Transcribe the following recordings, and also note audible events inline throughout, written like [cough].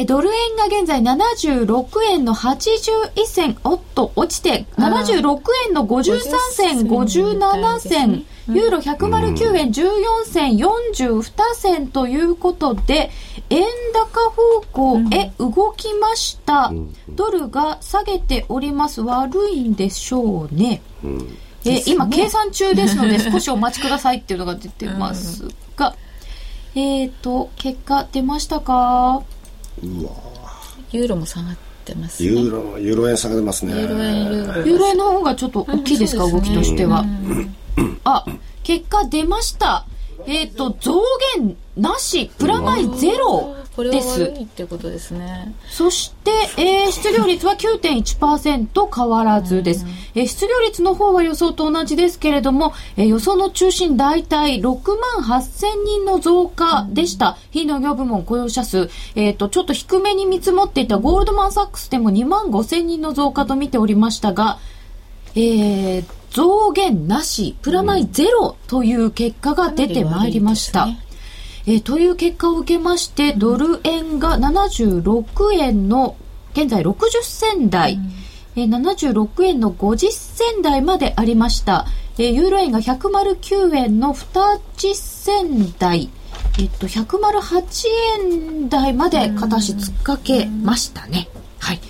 えドル円が現在76円の81銭、おっと、落ちて、76円の53銭、57銭、ユーロ109円14銭42銭ということで、円高方向へ動きました。ドルが下げております。悪いんでしょうね。え今、計算中ですので、[laughs] 少しお待ちくださいっていうのが出てますが、えっ、と、結果出ましたか？うわユーロも下がってますね。ユーロ、ユーロ円下がってますね。ユーロ円、ユーロユーロ円の方がちょっと大きいですか、動きとしては。あ、結果出ました。えっ、ー、と、増減なし、プラマイゼロです。ってことですね。そして、えー、失業率は9.1%変わらずです。えー、失業率の方は予想と同じですけれども、えー、予想の中心大体6万8000人の増加でした。非農業部門雇用者数、えっ、ー、と、ちょっと低めに見積もっていたゴールドマンサックスでも2万5000人の増加と見ておりましたが、えー、増減なし、プラマイゼロという結果が出てまいりました。えー、という結果を受けまして、ドル円が76円の、現在60銭台、うん、えー、76円の50銭台までありました。えー、ユーロ円が109円の20銭台、えっと、108円台まで片足突っかけましたね。はい。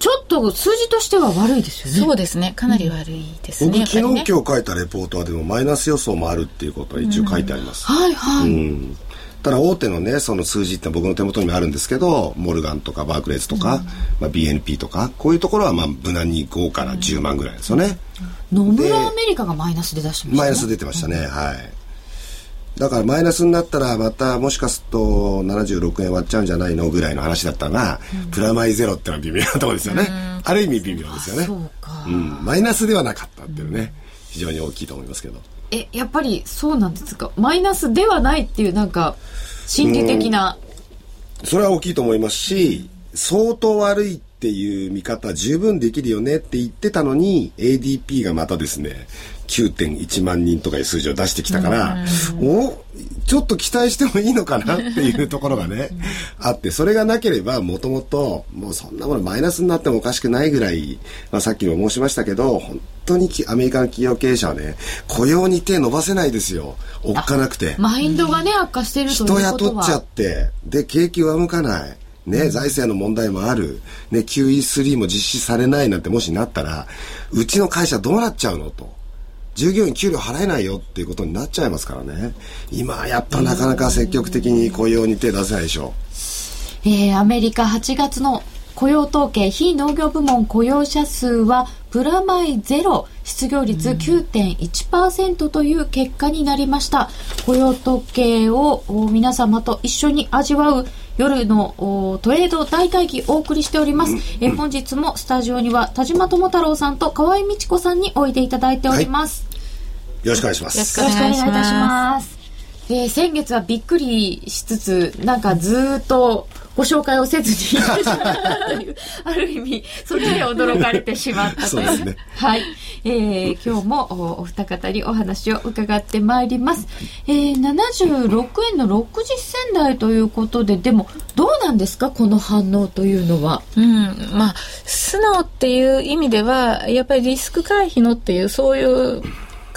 ちょっと数字としては悪いですよね。そうですね。かなり悪いですね。僕、昨日、今日書いたレポートはでもマイナス予想もあるっていうことは一応書いてあります。はいはい。うんただ大手のねその数字って僕の手元にもあるんですけどモルガンとかバークレーズとか、うん、まあ、BNP とかこういうところはまあ無難に5から10万ぐらいですよね、野村アメリカがマイナスで出してました、ね、マイナス出てましたね、はいだからマイナスになったらまたもしかすると76円割っちゃうんじゃないのぐらいの話だったが、うん、プラマイゼロってのは微妙なところですよね、ある意味微妙ですよね。うん、マイナスではなかったっていうね、非常に大きいと思いますけど。えやっぱりそうなんですか？マイナスではないっていうなんか心理的な、それは大きいと思いますし相当悪いっていう見方十分できるよねって言ってたのに ADP がまたですね9.1万人とかいう数字を出してきたから、おちょっと期待してもいいのかなっていうところがね、あって、それがなければ、もともと、もうそんなものマイナスになってもおかしくないぐらい、まあさっきも申しましたけど、本当にアメリカの企業経営者はね、雇用に手伸ばせないですよ。おっかなくて。マインドがね、悪化してるということは。人雇っちゃって、で、景気上向かない。ね、財政の問題もある。ね、QE3 も実施されないなんてもしなったら、うちの会社どうなっちゃうのと。従業員給料払えないよっていうことになっちゃいますからね今やっぱなかなか積極的に雇用に手出せないでしょう、えー、アメリカ8月の雇用統計非農業部門雇用者数はプラマイゼロ失業率9.1%という結果になりました、雇用統計を皆様と一緒に味わう夜のトレード大会議お送りしております。え本日もスタジオには田島智太郎さんと河合美智子さんにおいでいただいております。はい、よろしくお願いします。よろしくお願いいたします。えー、先月はびっくりしつつ、なんかずっとご紹介をせずにある意味、そっちで驚かれてしまったという。うね、はい。えー、今日もお二方にお話を伺ってまいります。えー、76円の60銭台ということで、でも、どうなんですか？この反応というのは。うん、まあ、素直っていう意味では、やっぱりリスク回避のっていう、そういう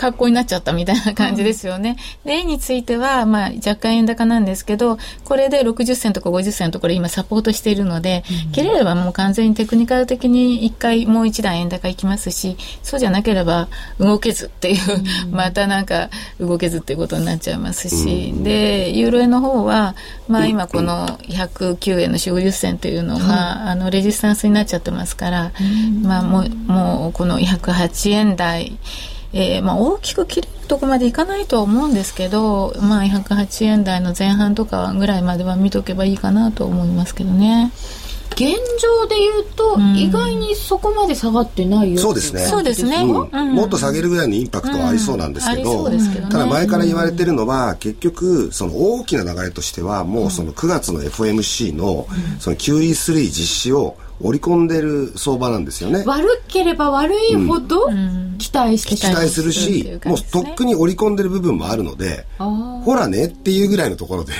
格好になっちゃったみたいな感じですよね。うん、で、円については、まあ、若干円高なんですけど、これで60銭とか50銭とこれ今サポートしているので、うん、切れればもう完全にテクニカル的に一回もう一段円高いきますし、そうじゃなければ動けずっていう、うん、またなんか動けずっていうことになっちゃいますし、で、ユーロ円の方は、まあ今この109円の4、50銭というのが、あの、レジスタンスになっちゃってますから、まあもう、もうこの108円台、えー、まあ、大きく切れるとこまでいかないとは思うんですけど、まあ、108円台の前半とかぐらいまでは見とけばいいかなと思いますけどね。現状で言うと、意外にそこまで下がってないよ、そうですね。そうですね、もっと下げるぐらいのインパクトはありそうなんですけど,、ただ前から言われてるのは、結局その大きな流れとしてはもうその9月の FOMC のその QE3 実施を織り込んでる相場なんですよね。悪ければ悪いほど期待して、期待するし、もうとっくに織り込んでる部分もあるのでほらねっていうぐらいのところで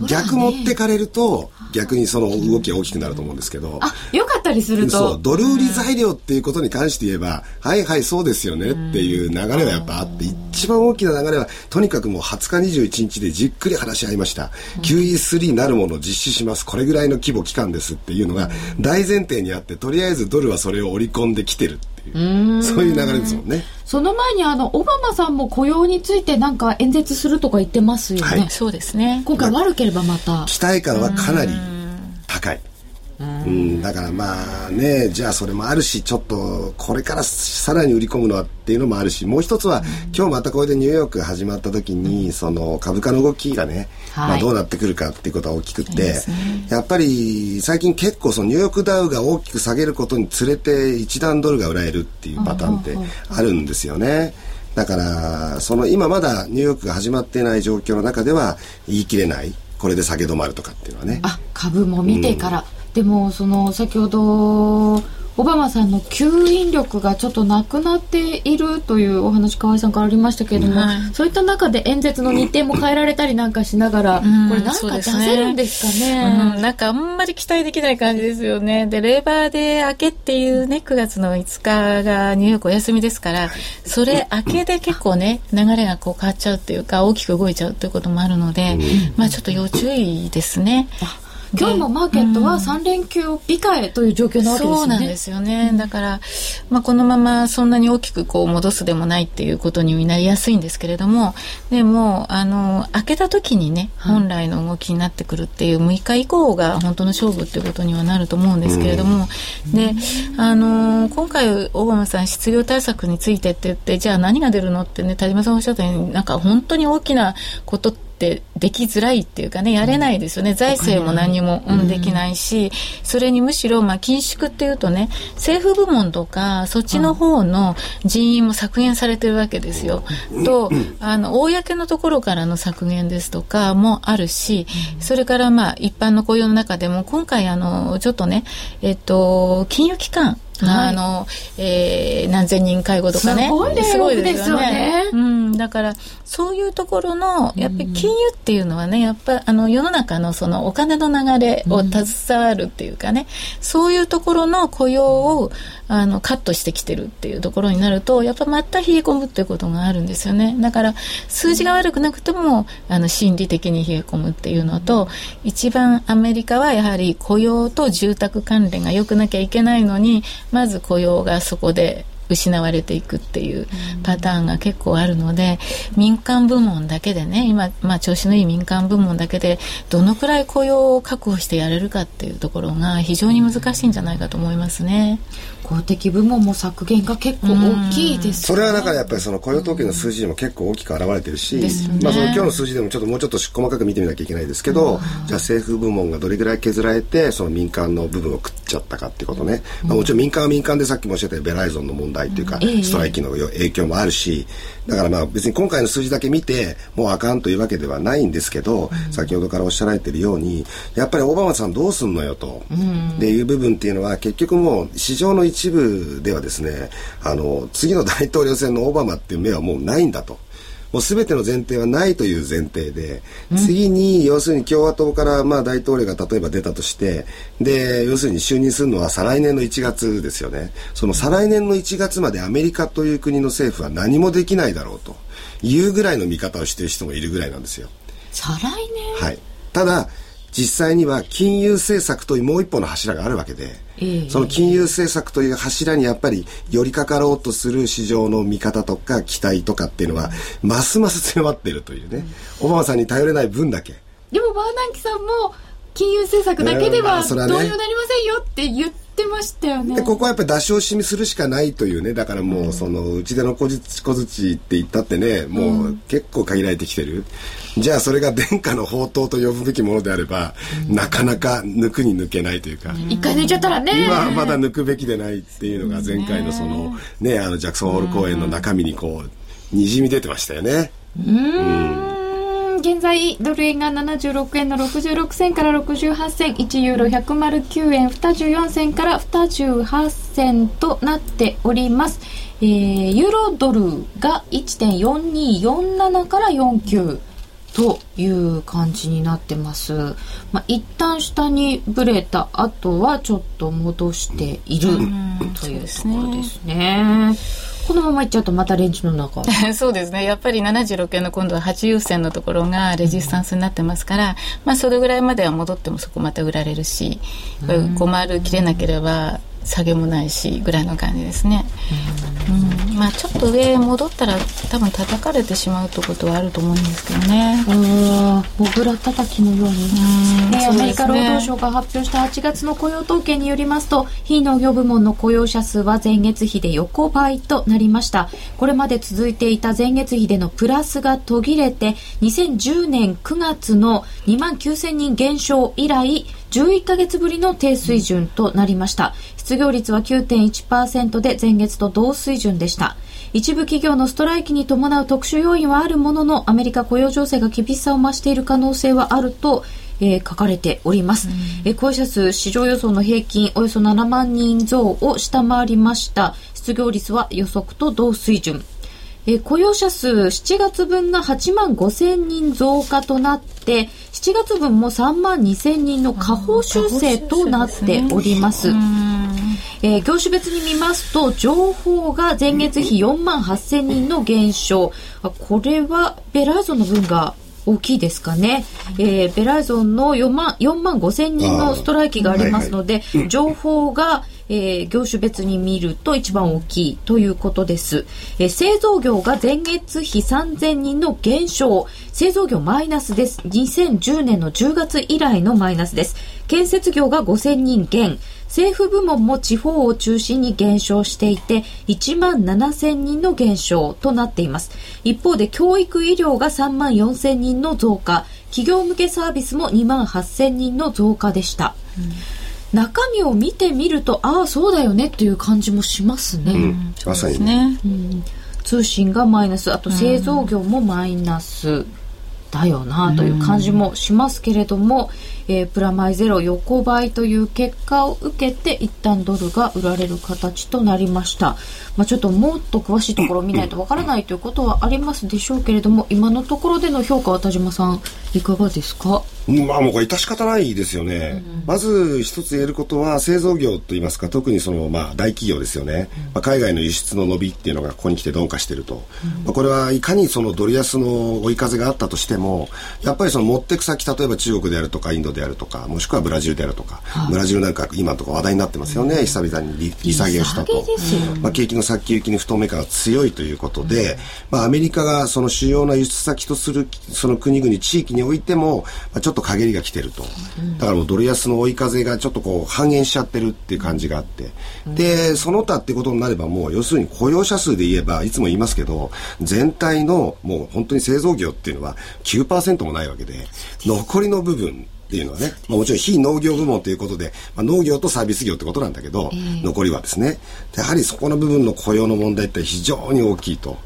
逆持ってかれると、逆にその動きが大きくなると思うんですけど。あ、よかったりすると。そう、ドル売り材料っていうことに関して言えば、はいはいそうですよねっていう流れはやっぱあって、一番大きな流れは、とにかくもう20日21日でじっくり話し合いました。QE3 なるものを実施します。これぐらいの規模期間ですっていうのが大前提にあって、とりあえずドルはそれを織り込んできてるいう、そういう流れですもんね。その前にあのオバマさんも雇用についてなんか演説するとか言ってますよね。はい、そうですね。今回悪ければまた。期待感はかなり高い。うん、だからまあね、じゃあそれもあるし、ちょっとこれからさらに売り込むのはっていうのもあるし、もう一つは、今日またこれでニューヨーク始まった時に、その株価の動きがね、まあどうなってくるかっていうことは大きくって、やっぱり最近結構そのニューヨークダウが大きく下げることにつれて一段ドルが売られるっていうパターンってあるんですよね。だから、その今まだニューヨークが始まっていない状況の中では言い切れない。これで下げ止まるとかっていうのはね。あ、株も見てから。うんでもその先ほどオバマさんの吸引力がちょっとなくなっているというお話河合さんからありましたけれども、はい、そういった中で演説の日程も変えられたりなんかしながら、うん、これなんか出せるんですかね。ね。うん、なんかあんまり期待できない感じですよね。でレーバーデー明けっていうね9月の5日がニューヨークお休みですからそれ明けで結構ね流れがこう変わっちゃうっていうか大きく動いちゃうということもあるので、まあちょっと要注意ですね。今日もマーケットは3連休控えという状況なわけですよね。そうなんですよね。だから、まあ、このままそんなに大きくこう戻すでもないっていうことになりやすいんですけれども、でも、あの、開けた時にね、本来の動きになってくるっていう6日以降が本当の勝負っていうことにはなると思うんですけれども、で、あの、今回、オバマさん失業対策についてって言って、じゃあ何が出るのってね、田島さんおっしゃったように、なんか本当に大きなことってってできづらいっていうかね、やれないですよね。財政も何も、うん、できないし、それにむしろ、まあ、緊縮っていうとね、政府部門とか、そっちの方の人員も削減されてるわけですよ。と、あの、公のところからの削減ですとかもあるし、それからまあ、一般の雇用の中でも、今回あの、ちょっとね、えっと、金融機関、はい、あの、えー、何千人介護とかね。すごいですよね。うん、だから、そういうところの、やっぱり金融っていうのはね、やっぱ、あの、世の中のそのお金の流れを携わるっていうかね、そういうところの雇用を、あの、カットしてきてるっていうところになると、やっぱまた冷え込むっていうことがあるんですよね。だから、数字が悪くなくても、あの、心理的に冷え込むっていうのと、一番アメリカはやはり雇用と住宅関連が良くなきゃいけないのに、まず雇用がそこで失われていくっていうパターンが結構あるので、民間部門だけでね今、まあ、調子のいい民間部門だけでどのくらい雇用を確保してやれるかっていうところが非常に難しいんじゃないかと思いますね。公的部門も削減が結構大きいです、ね、それはだからやっぱりその雇用統計の数字にも結構大きく現れてるし、まあ、その今日の数字でもちょっともうちょっと細かく見てみなきゃいけないですけど、じゃあ政府部門がどれぐらい削られてその民間の部分を食っちゃったかっていうことね、まあ、もちろん民間は民間でさっきもおっしゃったベライゾンの問題っていうか、ストライキの影響もあるしだからまあ別に今回の数字だけ見てもうあかんというわけではないんですけど、先ほどからおっしゃられてるようにやっぱりオバマさんどうすんのよと、でいう部分っていうのは結局もう市場の一部ではですねあの次の大統領選のオバマっていう目はもうないんだと。もう全ての前提はないという前提で、次に要するに共和党からまあ大統領が例えば出たとしてで要するに就任するのは再来年の1月ですよね。その再来年の1月までアメリカという国の政府は何もできないだろうというぐらいの見方をしている人もいるぐらいなんですよ。再来年？はい。ただ実際には金融政策というもう一歩の柱があるわけで、その金融政策という柱にやっぱり寄りかかろうとする市場の見方とか期待とかっていうのは、ますます強まっているというね、オバマさんに頼れない分だけ。でもバーナンキさんも金融政策だけではどうにもなりませんよって言ってってましたよね。でここはやっぱり出し惜しみするしかないというね。だからもうそのうちでの小槌って言ったってねもう結構限られてきてる、うん、じゃあそれが殿下の宝刀と呼ぶべきものであれば、うん、なかなか抜くに抜けないというか、うん、一回抜いちゃったらね。今まだ抜くべきでないっていうのが前回のそのねあのジャクソンホール公演の中身にこうにじみ出てましたよね。うん現在ドル円が76円の66銭から68銭1ユーロ109円24銭から28銭となっております、えー、ユーロドルが1.4247から49という感じになってます。まあ、一旦下にブレた後はちょっと戻しているというところですね。このままいっちゃうとまたレンジの中。[laughs] そうですね。やっぱり76円の今度は8優先のところがレジスタンスになってますから、まあそれぐらいまでは戻ってもそこまた売られるし、困る切れなければ下げもないしぐらいの感じですね、うん、まあちょっと上戻ったら多分叩かれてしまうということはあると思うんですけどね。モグラ叩きのように、えー、アメリカ労働省が発表した8月の雇用統計によりますと非農業部門の雇用者数は前月比で横ばいとなりました。これまで続いていた前月比でのプラスが途切れて2010年9月の2万9000人減少以来11ヶ月ぶりの低水準となりました。失業率は9.1%で前月と同水準でした。一部企業のストライキに伴う特殊要因はあるものの、アメリカ雇用情勢が厳しさを増している可能性はあると、えー、書かれております、えー、雇用者数市場予想の平均およそ7万人増を下回りました失業率は予測と同水準え雇用者数7月分が8万5千人増加となって、7月分も3万2千人の下方修正となっております。えー、業種別に見ますと、情報が前月比4万8000人の減少。これはベラーゾンの分が大きいですかね。えー、ベラーゾンの4万、4万5千人のストライキがありますので、情報がえー、業種別に見ると一番大きいということです。えー、製造業が前月比3000人の減少。製造業マイナスです。2010年の10月以来のマイナスです。建設業が5000人減。政府部門も地方を中心に減少していて1万7000人の減少となっています一方で教育医療が3万4000人の増加企業向けサービスも2万8000人の増加でした、うん中身を見てみるとああそうだよねっていう感じもしますね。うん、まさにね、うん、通信がマイナスあと製造業もマイナスだよなという感じもしますけれども、うん、えー、プラマイゼロ横ばいという結果を受けて一旦ドルが売られる形となりました。まあ、ちょっともっと詳しいところを見ないとわからないということはありますでしょうけれども今のところでの評価は田島さんいかがですか？まあもうこれ致し方ないですよね、うん、まず一つ言えることは製造業といいますか特にそのまあ大企業ですよね、うん、まあ、海外の輸出の伸びっていうのがここに来て鈍化していると、うん、まあ、これはいかにそのドル安の追い風があったとしてもやっぱりその持ってく先例えば中国であるとかインドであるとかもしくはブラジルであるとか、はい、ブラジルなんか今のところ話題になってますよね、久々に利利下げをしたと、まあ、景気の先行きに不透明感が強いということで、まあ、アメリカがその主要な輸出先とするその国々地域においても、まあ、ちょっと陰りが来てると、だからもうドル安の追い風がちょっとこう半減しちゃってるっていう感じがあって、でその他ってことになればもう要するに雇用者数で言えばいつも言いますけど全体のもう本当に製造業っていうのは9%もないわけで残りの部分っていうのはね、まあ、もちろん非農業部門ということで、まあ、農業とサービス業ってことなんだけど、えー、残りはですね。やはりそこの部分の雇用の問題って非常に大きいと。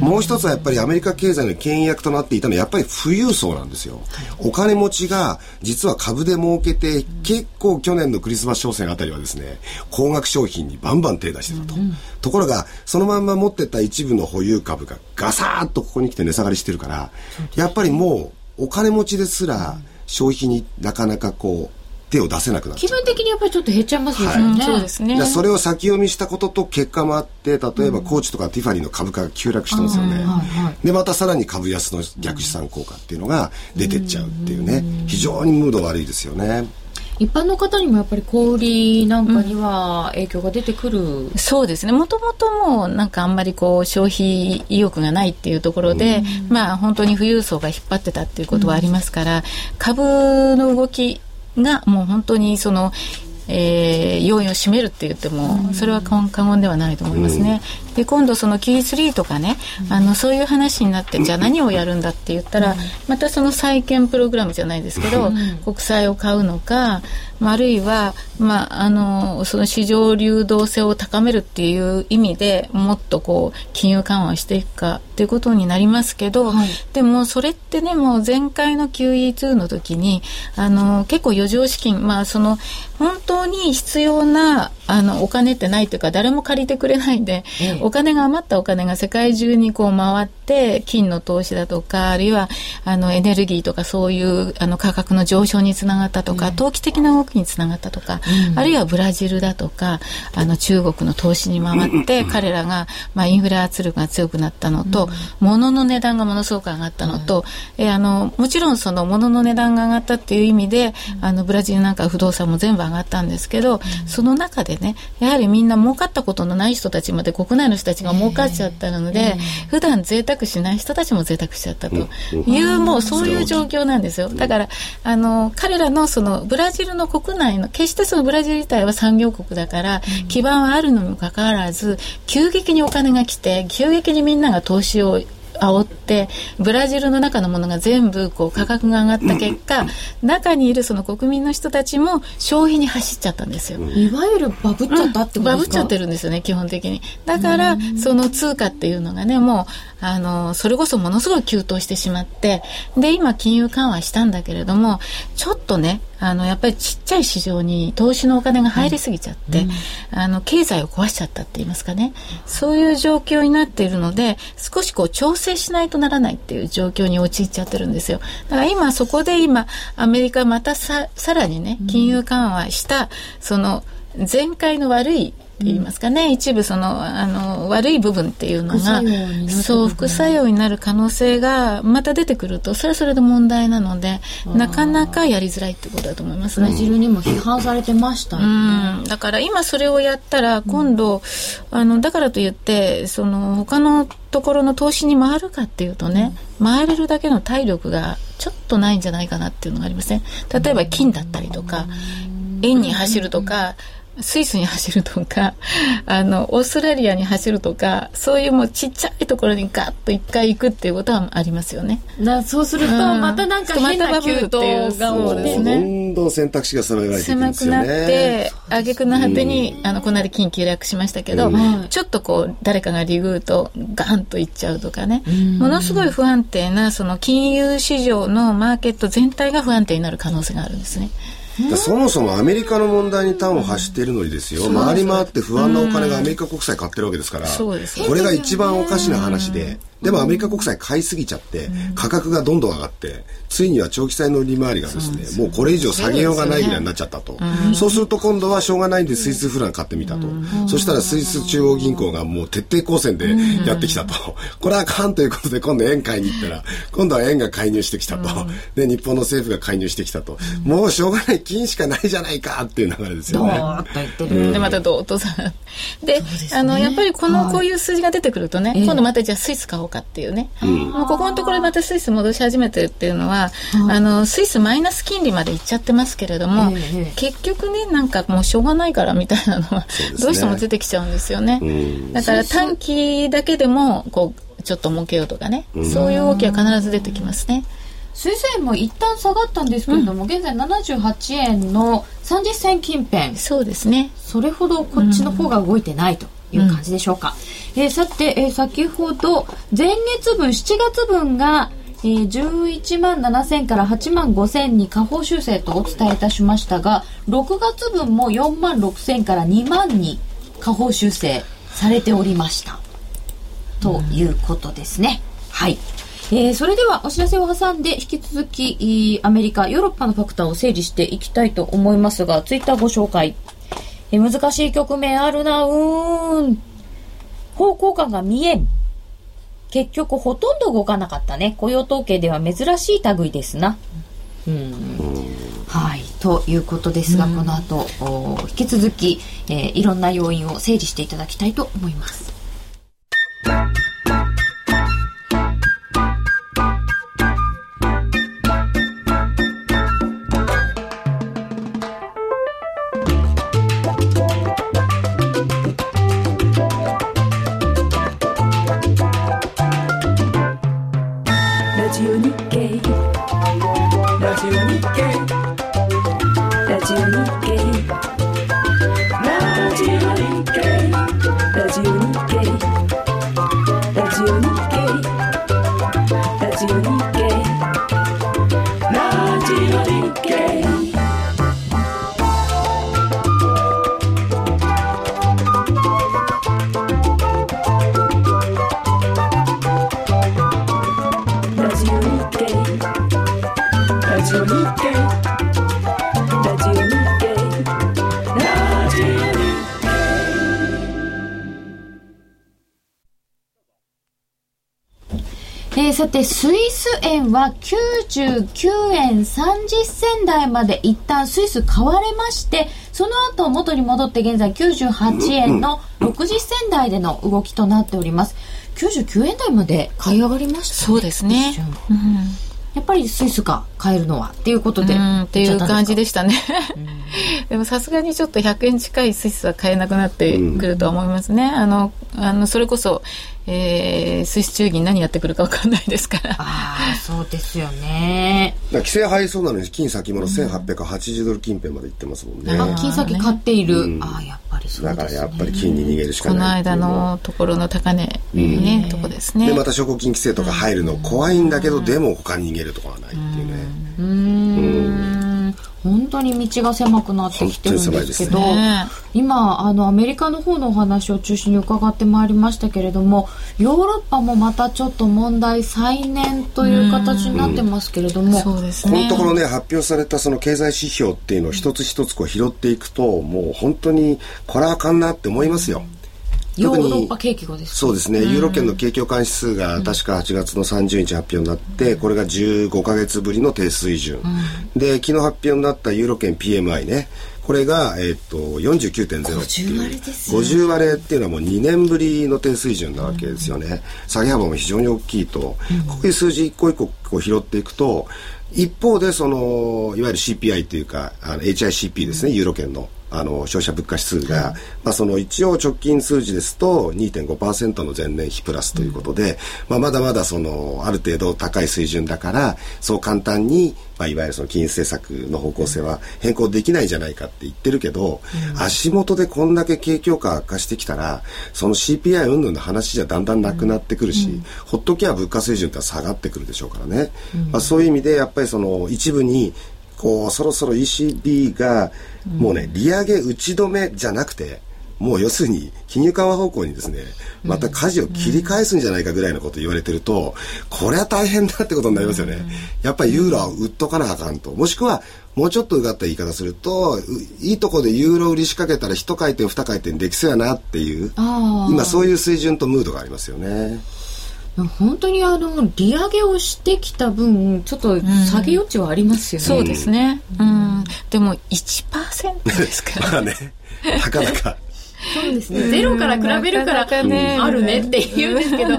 もう一つはやっぱりアメリカ経済の牽引役となっていたのはやっぱり富裕層なんですよ。お金持ちが実は株で儲けて結構去年のクリスマス商戦あたりはですね、高額商品にバンバン手出してたと。ところがそのまんま持ってた一部の保有株がガサーッとここに来て値下がりしてるから、やっぱりもうお金持ちですら消費になかなかこう手を出せなくなっ気分的にやっぱりちょっと減っちゃいますよね、はい、そうですね。それを先読みしたことと結果もあって例えばコーチとかティファニーの株価が急落してますよね、でまたさらに株安の逆資産効果っていうのが出てっちゃうっていうね非常にムード悪いですよね。一般の方にもやっぱり小売りなんかには影響が出てくる、うん、そうですね。もともともなんかあんまりこう消費意欲がないっていうところで、うん、まあ本当に富裕層が引っ張ってたっていうことはありますから、うん、株の動きがもう本当にそのえー、要因を占めるって言っても、それは過言ではないと思いますね。うん、で今度その Q3 とかね、あのそういう話になってじゃあ何をやるんだって言ったら、またその債券プログラムじゃないですけど、国債を買うのか、あるいは、まあ、あのその市場流動性を高めるっていう意味でもっとこう金融緩和していくかっていうことになりますけど、はい、でもそれってねもう前回の QE2 の時にあの結構余剰資金まあその本当に必要なあの、お金ってないというか、誰も借りてくれないんで、お金が余ったお金が世界中にこう回って、金の投資だとか、あるいは、あの、エネルギーとかそういう、あの、価格の上昇につながったとか、投機的な動きにつながったとか、あるいはブラジルだとか、あの、中国の投資に回って、彼らが、まあ、インフレ圧力が強くなったのと、物の値段がものすごく上がったのと、えあの、もちろんその物の値段が上がったっていう意味で、あの、ブラジルなんか不動産も全部上がったんですけど、その中でね、やはりみんな儲かったことのない人たちまで国内の人たちが儲かっちゃったので、普段贅沢しない人たちも贅沢しちゃったと。いう、もうそういう状況なんですよ。だから、あの、彼らのそのブラジルの国内の、決してそのブラジル自体は産業国だから、基盤はあるのにもかかわらず、急激にお金が来て、急激にみんなが投資を煽ってブラジルの中のものが全部こう価格が上がった結果、中にいるその国民の人たちも消費に走っちゃったんですよ。いわゆるバブっちゃったってことですか、バブっちゃってるんですよね基本的に。だからその通貨っていうのがねもうあのそれこそものすごい急騰してしまってで今金融緩和したんだけれどもちょっとねあのやっぱりちっちゃい市場に投資のお金が入りすぎちゃって、うん、あの経済を壊しちゃったって言いますかね。そういう状況になっているので少しこう調整しないとならないっていう状況に陥っちゃってるんですよ。だから今そこで今アメリカまたささらにね金融緩和した、その前回の悪い言いますかね、うん、一部そのあの悪い部分っていうのがそう副作用になる可能性がまた出てくるとそれはそれで問題なのでなかなかやりづらいってことだと思いますね。ブラジルにも批判されてましたよね、うん、だから今それをやったら今度、うん、あのだからといってその他のところの投資に回るかっていうとね、回れるだけの体力がちょっとないんじゃないかなっていうのがありますね。例えば金だったりとか、円に走るとか、スイスに走るとか、[laughs] あの、オーストラリアに走るとか、そういうもうちっちゃいところにガッと一回行くっていうことはありますよね。だそうすると、またなんか変な急騰が起きて、ね、どんどん選択肢が狭められていくんですよね。狭くなって、挙句の果てに、あの、この間緊急略しましたけど、ちょっとこう、誰かがリグーとガンと行っちゃうとかね、ものすごい不安定な、その金融市場のマーケット全体が不安定になる可能性があるんですね。そもそもアメリカの問題に端を発しているのにですよ、回り回って不安なお金がアメリカ国債買ってるわけですから、これが一番おかしな話で、でもアメリカ国債買いすぎちゃって、価格がどんどん上がって、ついには長期債の利回りがですね、もうこれ以上下げようがないぐらいになっちゃったと。そうすると今度はしょうがないんでスイスフラン買ってみたと。そしたらスイス中央銀行がもう徹底抗戦でやってきたと。[laughs] これはあかんということで今度円買いに行ったら、今度は円が介入してきたと。で、日本の政府が介入してきたと。もうしょうがない金しかないじゃないかっていう流れですよね。で、またどーっとさ。で、あの、やっぱりこのこういう数字が出てくるとね、今度またじゃあスイス買おうかっていうね。もうここのところまたスイス戻し始めてるっていうのは、あの、スイスマイナス金利までいっちゃってますけれども、結局ね、なんかもうしょうがないからみたいなのは、どうしても出てきちゃうんですよね。だから短期だけでも、こう、ちょっと儲けようとかね、そういう動きは必ず出てきますね。水素円も一旦下がったんですけれども、うん、現在78円の30銭近辺。そうですね。それほどこっちの方が動いてないという感じでしょうか、うん、えー、さて、えー、先ほど前月分7月分がえー、11万7000から8万5000に下方修正とお伝えいたしましたが6月分も4万6000から2万に下方修正されておりました。ということですね、はい。えー、それではお知らせを挟んで引き続きアメリカヨーロッパのファクターを整理していきたいと思いますがツイッターご紹介、えー、難しい局面あるな。うーん。方向感が見えん。結局ほとんど動かなかったね。雇用統計では珍しい類ですな。うん。はい。ということですが、この後引き続き、えー、いろんな要因を整理していただきたいと思います。円は99円30銭台まで一旦スイス買われまして、その後元に戻って現在98円の60銭台での動きとなっております。99円台まで買い上がりました、ね、そうですね。うんやっぱりスイスか買えるのはっていうことで。っていう感じでしたね。でもさすがにちょっと100円近いスイスは買えなくなってくると思いますね、あのあのそれこそえー、スイス中銀何やってくるか分かんないですから。ああそうですよね。規制入りそうなのに金先物1880ドル近辺までいってますもんね、あ金先買っている、うん、ああやっぱりそうです、ね、だからやっぱり金に逃げるしかない。この間のところの高値ね、うん、とこですね。でまた証拠金規制とか入るの怖いんだけど、でも他に逃げるとこはないっていうね。うん本当に道が狭くなってきてるんですけど、ね、今あのアメリカの方のお話を中心に伺ってまいりましたけれどもヨーロッパもまたちょっと問題再燃という形になってますけれども、うんうんね、このところね発表されたその経済指標っていうのを一つ一つこう拾っていくともう本当にこれはあかんなって思いますよ。ヨーロッパ景気がですそうですね、ユーロ圏の景況感指数が確か8月の30日発表になって、これが15か月ぶりの低水準、で昨日発表になったユーロ圏 PMI ね。これが、えー、っと49.0っていう。割50割れっていうのはもう2年ぶりの低水準なわけですよね、下げ幅も非常に大きいと、こういう数字一個一個こう拾っていくと一方でそのいわゆる CPI というかあの HICP ですね、ユーロ圏のあの消費者物価指数が、はい、まあ、その一応直近数字ですと2.5%の前年比プラスということで、うん、まあ、まだまだそのある程度高い水準だからそう簡単に、まあ、いわゆるその金融政策の方向性は変更できないじゃないかって言ってるけど、うん、足元でこんだけ景況感悪化してきたらその CPI 云々の話じゃだんだんなくなってくるし、うん、ほっときゃ物価水準って下がってくるでしょうからね、まあ、そういう意味でやっぱりその一部にこうそろそろ ECB がもうね、利上げ打ち止めじゃなくてもう要するに金融緩和方向にですねまた舵を切り返すんじゃないかぐらいのこと言われてるとこれは大変だってことになりますよね。やっぱりユーロは売っとかなあかんと。もしくはもうちょっとうがった言い方するといいとこでユーロ売り仕掛けたら一回転二回転できそうやなっていう今そういう水準とムードがありますよね。本当にあの利上げをしてきた分ちょっと下げ余地はありますよね、うん、そうですね、うん、でも1%ですから、まあね。なかなか。そうですね。ゼロから比べるから、ね、あるねって言うんですけど。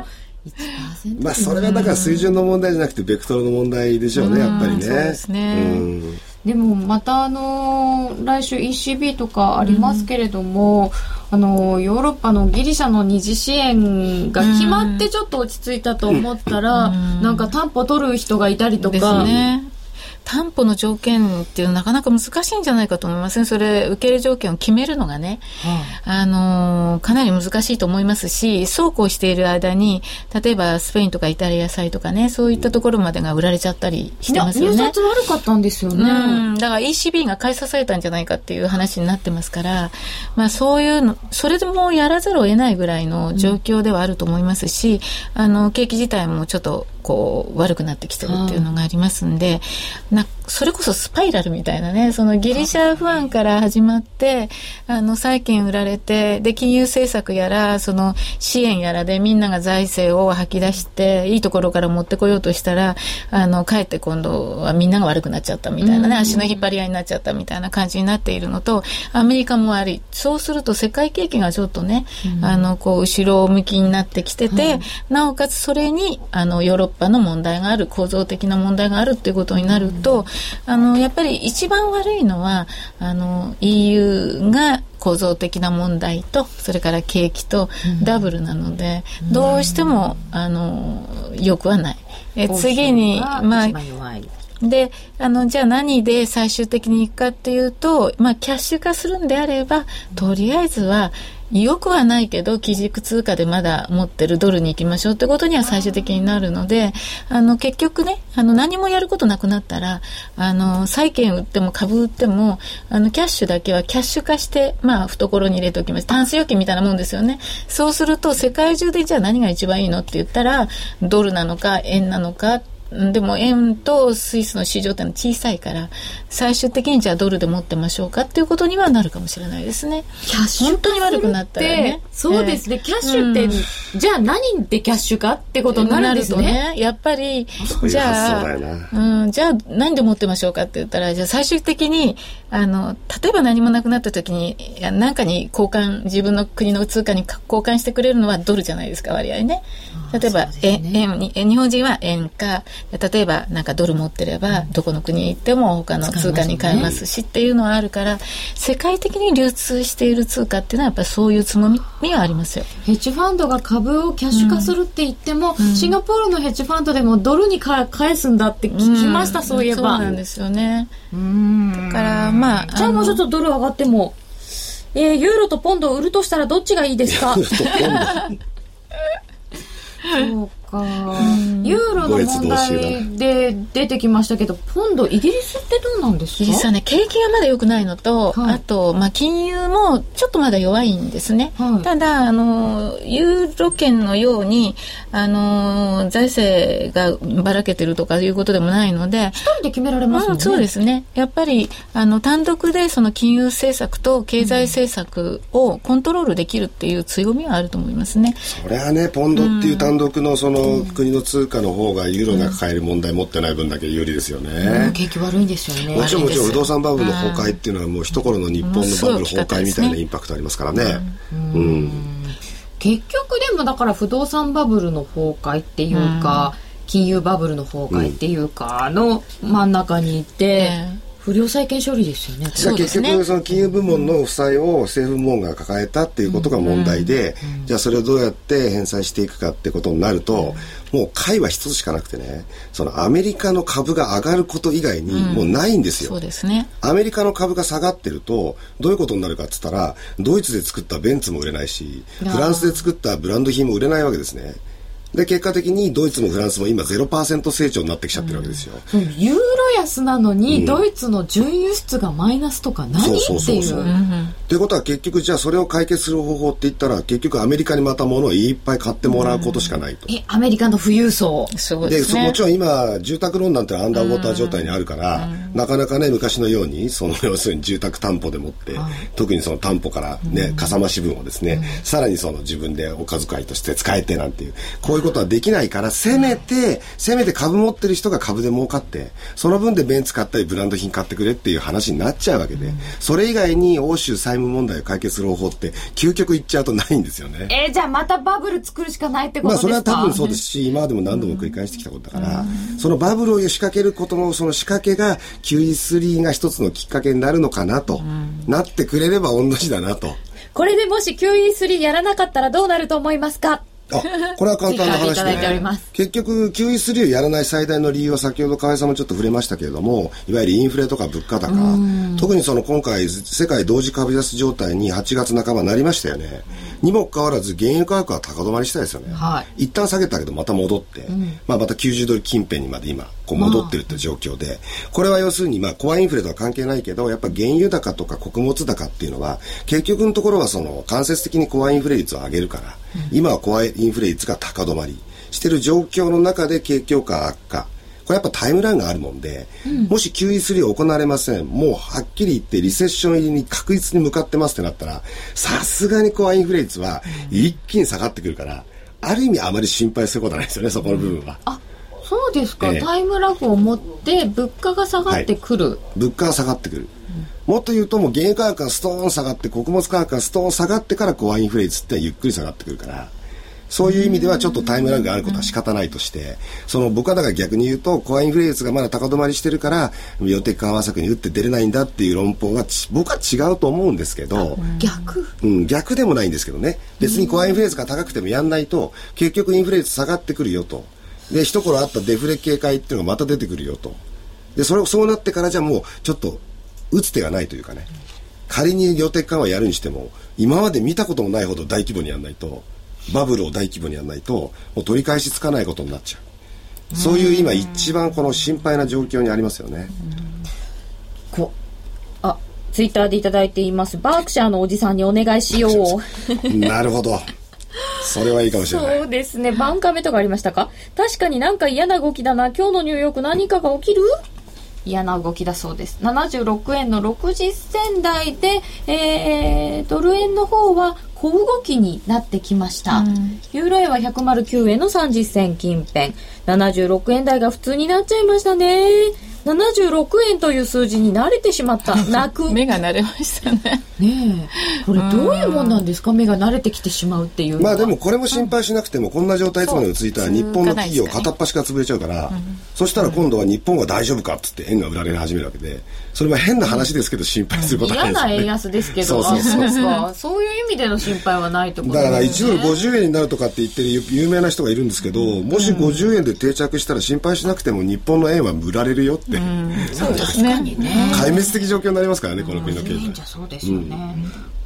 1%まあそれはだから水準の問題じゃなくてベクトルの問題でしょうねやっぱりね。そうですね、でもまたあの来週 ECB とかありますけれども、うん、あのヨーロッパのギリシャの二次支援が決まってちょっと落ち着いたと思ったら、うん、なんか担保取る人がいたりとか、ね、担保の条件っていうのはなかなか難しいんじゃないかと思いますね。それ、受け入れ条件を決めるのがね、あのかなり難しいと思いますし、そうこうしている間に、例えばスペインとかイタリア債とかね、そういったところまでが売られちゃったりしてますよね。悪かったんですよね。うん、だから ECB が買い支えたんじゃないかっていう話になってますから、まあそういうの、それでもやらざるを得ないぐらいの状況ではあると思いますし、うん、あの、景気自体もちょっとこう悪くなってきてるっていうのがありますんで、なそれこそスパイラルみたいなねそのギリシャ不安から始まってあの債券売られてで金融政策やらその支援やらでみんなが財政を吐き出していいところから持ってこようとしたらあのかえって今度はみんなが悪くなっちゃったみたいなね、足の引っ張り合いになっちゃったみたいな感じになっているのとアメリカも悪いそうすると世界景気がちょっとね、あのこう後ろ向きになってきてて、なおかつそれにあのヨーロッパの問題がある構造的な問題があるっていうことになると、あのやっぱり一番悪いのはあの EU が構造的な問題とそれから景気とダブルなので、うん、どうしてもあのよくはない。え次にまあで、あの、じゃあ何で最終的に行くかっていうと、まあ、キャッシュ化するんであれば、とりあえずは、よくはないけど、基軸通貨でまだ持ってるドルに行きましょうってことには最終的になるので、あの、結局ね、あの、何もやることなくなったら、あの、債券売っても株売っても、あの、キャッシュだけはキャッシュ化して、まあ、懐に入れておきます。タンス預金みたいなもんですよね。そうすると、世界中でじゃあ何が一番いいのって言ったら、ドルなのか、円なのか、でも円とスイスの市場ってのは小さいから最終的にじゃあドルで持ってましょうかっていうことにはなるかもしれないですね。本当に悪くなったらね。そうです。ね、キャッシュって、うん、じゃあ何でキャッシュかってことになるんですね。ね。やっぱり、じゃあ、うん、じゃあ何で持ってましょうかって言ったら、じゃあ最終的に、あの、例えば何もなくなった時に、何かに交換、自分の国の通貨に交換してくれるのはドルじゃないですか、割合ね。例えば、ね、円に、日本人は円か、例えばなんかドル持ってれば、どこの国に行っても他の通貨に変えますしっていうのはあるから、世界的に流通している通貨っていうのはやっぱりそういうつもみはありますよ。ヘッジファンドが株をキャッシュ化するって言っても、うん、シンガポールのヘッジファンドでもドルに返すんだって聞きました、うん、そういえば。そうなんですよね。だからまあ。じゃあもうちょっとドル上がっても、えー、ユーロとポンドを売るとしたらどっちがいいですか？[laughs] [laughs] そうか、ユーロの問題で出てきましたけど、ポンド、イギリスってどうなんですか？イギリスはね、景気がまだ良くないのと、はい、あと、まあ、金融もちょっとまだ弱いんですね。はい、ただ、あの、ユーロ圏のように、あの、財政がばらけてるとかいうことでもないので、一人で決められますもんね、うん、そうですね。やっぱり、あの、単独でその金融政策と経済政策をコントロールできるっていう強みはあると思いますね。それはね、ポンドっていう単独のその、の国の通貨の方がユーロが抱える問題持ってない分だけ有利ですよね。景気悪いんですよね。もちろんもちろん不動産バブルの崩壊っていうのはもう一頃の日本のバブル崩壊みたいなインパクトありますからね。うん。結局でもだから不動産バブルの崩壊っていうか、金融バブルの崩壊っていうかの真ん中にいて、不良債権処理ですよね。じゃあ結局その金融部門の負債を政府部門が抱えたっていうことが問題で、じゃあそれをどうやって返済していくかってことになると、もう解は一つしかなくてね、そのアメリカの株が上がること以外にもうないんですよ。そうですね。アメリカの株が下がってると、どういうことになるかって言ったら、ドイツで作ったベンツも売れないし、フランスで作ったブランド品も売れないわけですね。で、結果的にドイツもフランスも今0%成長になってきちゃってるわけですよ。うん、ユーロ安なのに、ドイツの純輸出がマイナスとか何っていう。ということは結局じゃあそれを解決する方法って言ったら結局アメリカにまた物をいっぱい買ってもらうことしかないと。え、アメリカの富裕層。そうですね。もちろん今住宅ローンなんてアンダーウォーター状態にあるから、なかなかね昔のようにその要するに住宅担保でもって、特にその担保からね、かさ増し分をですね、さらにその自分でお小遣いとして使えてなんていう、こういういうことはできないから、せめて、せめて株持ってる人が株で儲かって、その分でベンツ買ったりブランド品買ってくれっていう話になっちゃうわけで、それ以外に欧州債務問題を解決する方法って、究極言っちゃうとないんですよね。えー、じゃあまたバブル作るしかないってことですか？まあそれは多分そうですし、今までも何度も繰り返してきたことだから、そのバブルを仕掛けることのその仕掛けが QE3 が一つのきっかけになるのかなと、なってくれれば御の字だなと。これでもし QE3 やらなかったらどうなると思いますか？あ、これは簡単な話で、結局 QE3 をやらない最大の理由は先ほど河合さんもちょっと触れましたけれども、いわゆるインフレとか物価高、特にその今回世界同時株安状態に8月半ばなりましたよね。にもかかわらず原油価格は高止まりしたですよね。はい、一旦下げたけどまた戻って、うん、まあまた90ドル近辺にまで今こう戻ってるって状況で、これは要するにまあコアインフレとは関係ないけど、やっぱ原油高とか穀物高っていうのは結局のところはその間接的にコアインフレ率を上げるから、うん、今はコアインフレ率が高止まりしてる状況の中で景況感悪化。これやっぱタイムラインがあるもんで、うん、もし QE3 行われません、もうはっきり言ってリセッション入りに確実に向かってますってなったら、さすがにコアインフレ率は一気に下がってくるから、ある意味あまり心配することはないですよね、そこの部分は。あそうですか、えー、タイムラグを持って物価が下がってくる、はい、物価が下がってくる、うん、もっと言うともう原油価格がストーン下がって穀物価格がストーン下がってからコアインフレ率ってゆっくり下がってくるからそういう意味ではちょっとタイムラグがあることは仕方ないとして、その僕はだから逆に言うと、コアインフレ率がまだ高止まりしてるから、予定緩和策に打って出れないんだっていう論法が僕は違うと思うんですけど、逆？うん、逆でもないんですけどね。別にコアインフレ率が高くてもやんないと、結局インフレ率下がってくるよと。で、一頃あったデフレ警戒っていうのがまた出てくるよと。で、それをそうなってからじゃもう、ちょっと、打つ手がないというかね。仮に予定緩和やるにしても、今まで見たこともないほど大規模にやらないと、バブルを大規模にやらないともう取り返しつかないことになっちゃうそういう今一番この心配な状況にありますよね。こあツイッターでいただいていますバークシャーのおじさんにお願いしよう [laughs] なるほど [laughs] それはいいかもしれないそうですね。バンカメとかありましたか？確かになんか嫌な動きだな。今日のニューヨーク何かが起きる？嫌な動きだそうです。76円の60銭台で、えー、ドル円の方は小動きになってきました。うんユーロ円は109円の30銭近辺。76円台が普通になっちゃいましたね。76円という数字に慣れてしまった。[laughs] 泣く。ね目が慣れましたね。え。これどういうもんなんですか？目が慣れてきてしまうっていうのは。まあでもこれも心配しなくてもこんな状態いつまでも続いたら日本の企業片っ端から潰れちゃうからそしたら今度は日本は大丈夫かっつって円が売られ始めるわけでそれは変な話ですけど心配することは嫌な円ないですよね。安ですけど、そうそうそう。あそうか。そういう意味での心配はないところだから1ドルね50円になるとかって言ってる有有名な人がいるんですけどもし50円で定着したら心配しなくても日本の円は売られるよって。そうですね。壊滅的状況になりますからねこの国の経済。じゃそうですよね、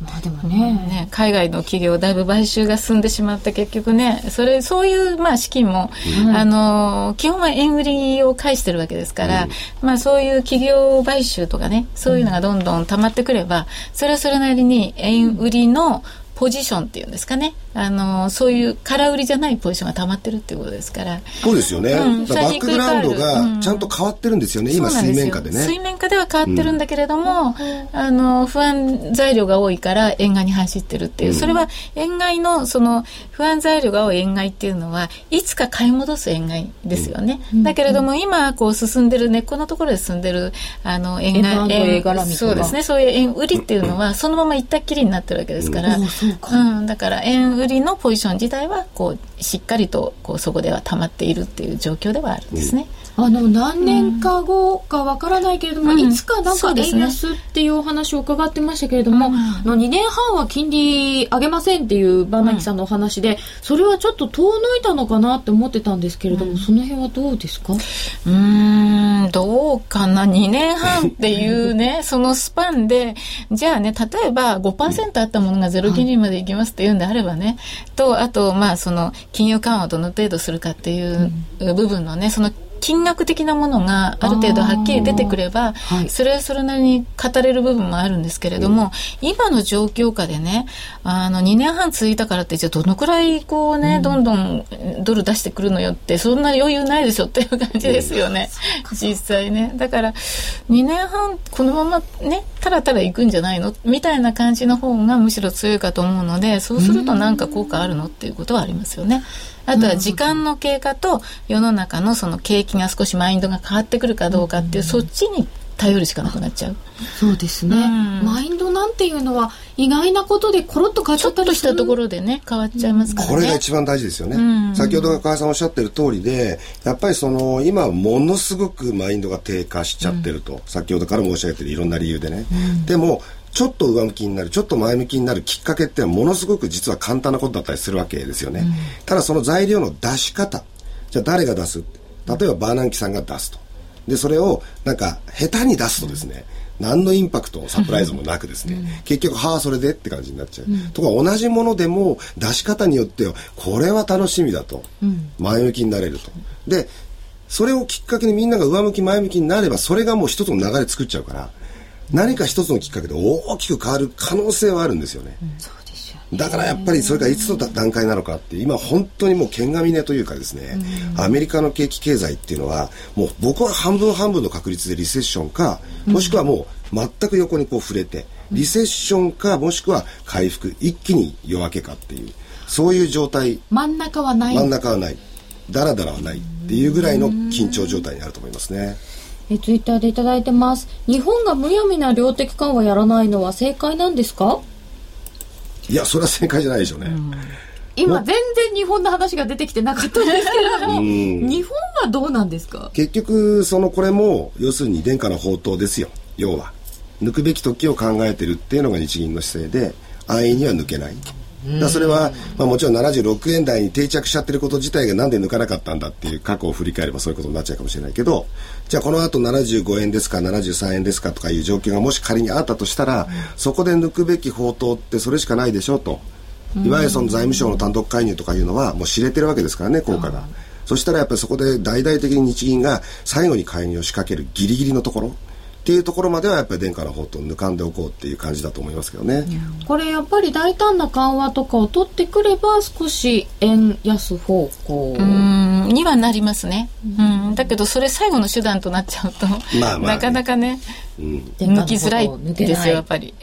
まあでもね、ね、海外の企業だいぶ買収が進んでしまって結局ねそれそういうまあ資金も、あの基本は円売りを返してるわけですから、まあそういう企業買収とかねそういうのがどんどん溜まってくればそれはそれなりに円売りのポジションっていうんですかねあのそういう空売りじゃないポジションが溜まってるっていうことですから。そうですよね、うん。だからバックグラウンドうがん。ちゃんと変わってるんですよね、うなんですよ。水面下でね。水面下では変わってるんだけれども、あの不安材料が多いから円買いに走ってるっていう、それは円買いのその不安材料が多い円買いっていうのはいつか買い戻す円買いですよね、だけれども今こう進んでる根っこのところで進んでるあの円買円絡みとかそうですね。そういう円売りっていうのはそのまま行ったっきりになってるわけですから、うん、だから円売りのポジション自体はこうしっかりとこうそこでは溜まっているっていう状況ではあるんですね。あの何年か後かわからないけれども、うん。いつかなんか円安っていうお話を伺ってましたけれども、うん。あの2年半は金利上げませんっていうバーナキさんのお話で、それはちょっと遠のいたのかなって思ってたんですけれども、その辺はどうですか？うーん、どうかな。2年半っていうね、[laughs] そのスパンで、じゃあね、例えば5%あったものがゼロ金利までいきますっていうんであればね、と、あと、まあ、その、金融緩和をどの程度するかっていう部分のね、その、金額的なものがある程度はっきり出てくれば、はい。それはそれなりに語れる部分もあるんですけれども、今の状況下でね、あの、2年半続いたからって、じゃあどのくらいこうね、どんどんドル出してくるのよって、そんな余裕ないでしょっていう感じですよね。実際ね。だから、2年半このままね、たらたら行くんじゃないの？みたいな感じの方がむしろ強いかと思うので、そうするとなんか効果あるの？っていうことはありますよね。あとは時間の経過と世の中のその景気が少しマインドが変わってくるかどうかっていう、そっちに頼るしかなくなっちゃう。そうですね、うん。マインドなんていうのは意外なことでコロッと変わっちゃったりする？としたところでね、変わっちゃいますからね。これが一番大事ですよね、うん。先ほど川合さんおっしゃってる通りでやっぱりその今ものすごくマインドが低下しちゃってると、先ほどから申し上げてるいろんな理由でね、でもちょっと上向きになるちょっと前向きになるきっかけってのはものすごく実は簡単なことだったりするわけですよね、ただその材料の出し方じゃあ誰が出す？例えばバーナンキさんが出すと。でそれをなんか下手に出すとですね、何のインパクトサプライズもなくですね、結局はあそれでって感じになっちゃう、とか同じものでも出し方によってはこれは楽しみだと、前向きになれると。でそれをきっかけにみんなが上向き前向きになればそれがもう一つの流れ作っちゃうから何か一つのきっかけで大きく変わる可能性はあるんですよね、そうですよだからやっぱりそれがいつの段階なのかって今本当にもう剣が峰というかですね、アメリカの景気経済っていうのはもう僕は半分半分の確率でリセッションかもしくはもう全く横にこう触れてリセッションかもしくは回復一気に夜明けかっていうそういう状態。真ん中はない。真ん中はない。ダラダラはないっていうぐらいの緊張状態にあると思いますね。えツイッターでいただいてます。日本がむやみな量的緩和やらないのは正解なんですか？いやそれは正解じゃないでしょうね。今全然日本の話が出てきてなかったんですけれどもん。日本はどうなんですか？結局そのこれも要するに殿下の宝刀ですよ。要は抜くべき時を考えてるっていうのが日銀の姿勢で安易には抜けないだそれは、まあ、もちろん76円台に定着しちゃってること自体がなんで抜かなかったんだっていう過去を振り返ればそういうことになっちゃうかもしれないけどじゃあこの後75円ですか73円ですかとかいう状況がもし仮にあったとしたら、そこで抜くべき宝刀ってそれしかないでしょうといわゆるその財務省の単独介入とかいうのはもう知れてるわけですからね効果が。そしたらやっぱりそこで大々的に日銀が最後に介入を仕掛けるギリギリのところっていうところまではやっぱり殿下の方と抜かんでおこうっていう感じだと思いますけどね。これやっぱり大胆な緩和とかを取ってくれば少し円安方向。うんにはなりますね、うん、だけどそれ最後の手段となっちゃうと、まあまあね、なかなかね、うん、抜きづらいですよやっぱり。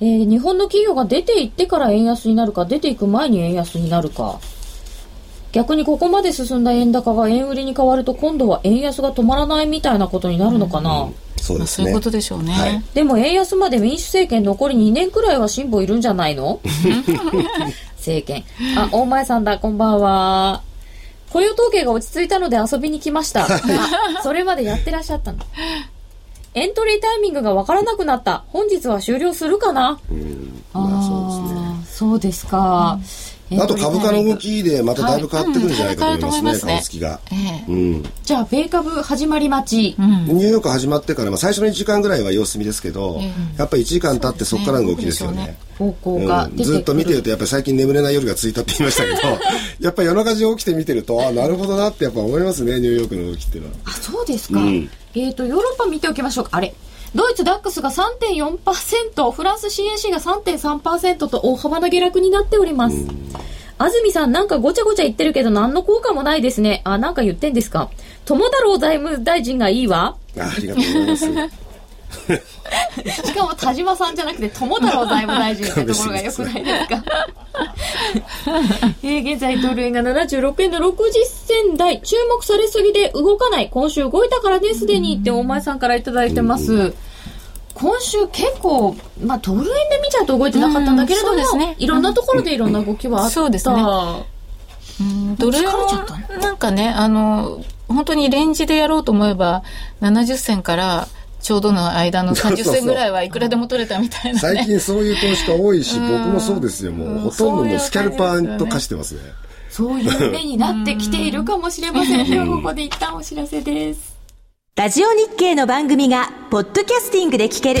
えー、日本の企業が出ていってから円安になるか出ていく前に円安になるか。逆にここまで進んだ円高が円売りに変わると今度は円安が止まらないみたいなことになるのかな、うんそうですね、そういうことでしょうね、はい、でも円安まで民主政権残り2年くらいは辛抱いるんじゃないの？政権。あ大前さんだこんばんは。雇用統計が落ち着いたので遊びに来ました。[laughs] それまでやってらっしゃったの。エントリータイミングがわからなくなった。本日は終了するかな？うん。まあそうですね。そうですか、うんあと株価の動きでまただいぶ変わってくるんじゃないかと思いますね、はいうん、株式が、えー、うん、じゃあ米株始まり待ち、うん、ニューヨーク始まってから、まあ、最初の1時間ぐらいは様子見ですけど、えー、やっぱり1時間経ってそこからの動きですよね。方向が、ずっと見てるとやっぱり最近眠れない夜が続いたって言いましたけど [laughs] やっぱり夜中中起きて見てるとあなるほどなってやっぱ思いますねニューヨークの動きっていうのは。あそうですか、えっ、ー、とヨーロッパ見ておきましょうか。あれドイツダックスが3.4%、フランス CAC が3.3%と大幅な下落になっております。安住さんなんかごちゃごちゃ言ってるけど何の効果もないですね。あ、なんか言ってんですか。友太郎財務大臣がいいわ。あありがとうございます。[laughs] しかも田島さんじゃなくて友太郎財務大臣ってところがよくないですか？[laughs] えー、現在ドル円が76円の60銭台注目されすぎで動かない。今週動いたからねすでにって大前さんから頂いてます、今週結構、まあ、ドル円で見ちゃうと動いてなかったんだけれども、うんね、いろんなところでいろんな動きはあった。そうですね。うん、ドル円はなんかね、あの、本当にレンジでやろうと思えば、70銭からちょうどの間の30銭ぐらいはいくらでも取れたみたいな、ね、最近そういう投資家多いし、僕もそうですよ。もうほとんどもうスキャルパーと化してますね。そういう目になってきているかもしれませんよ。ここで一旦お知らせです。ラジオ日経の番組がポッドキャスティングで聞ける。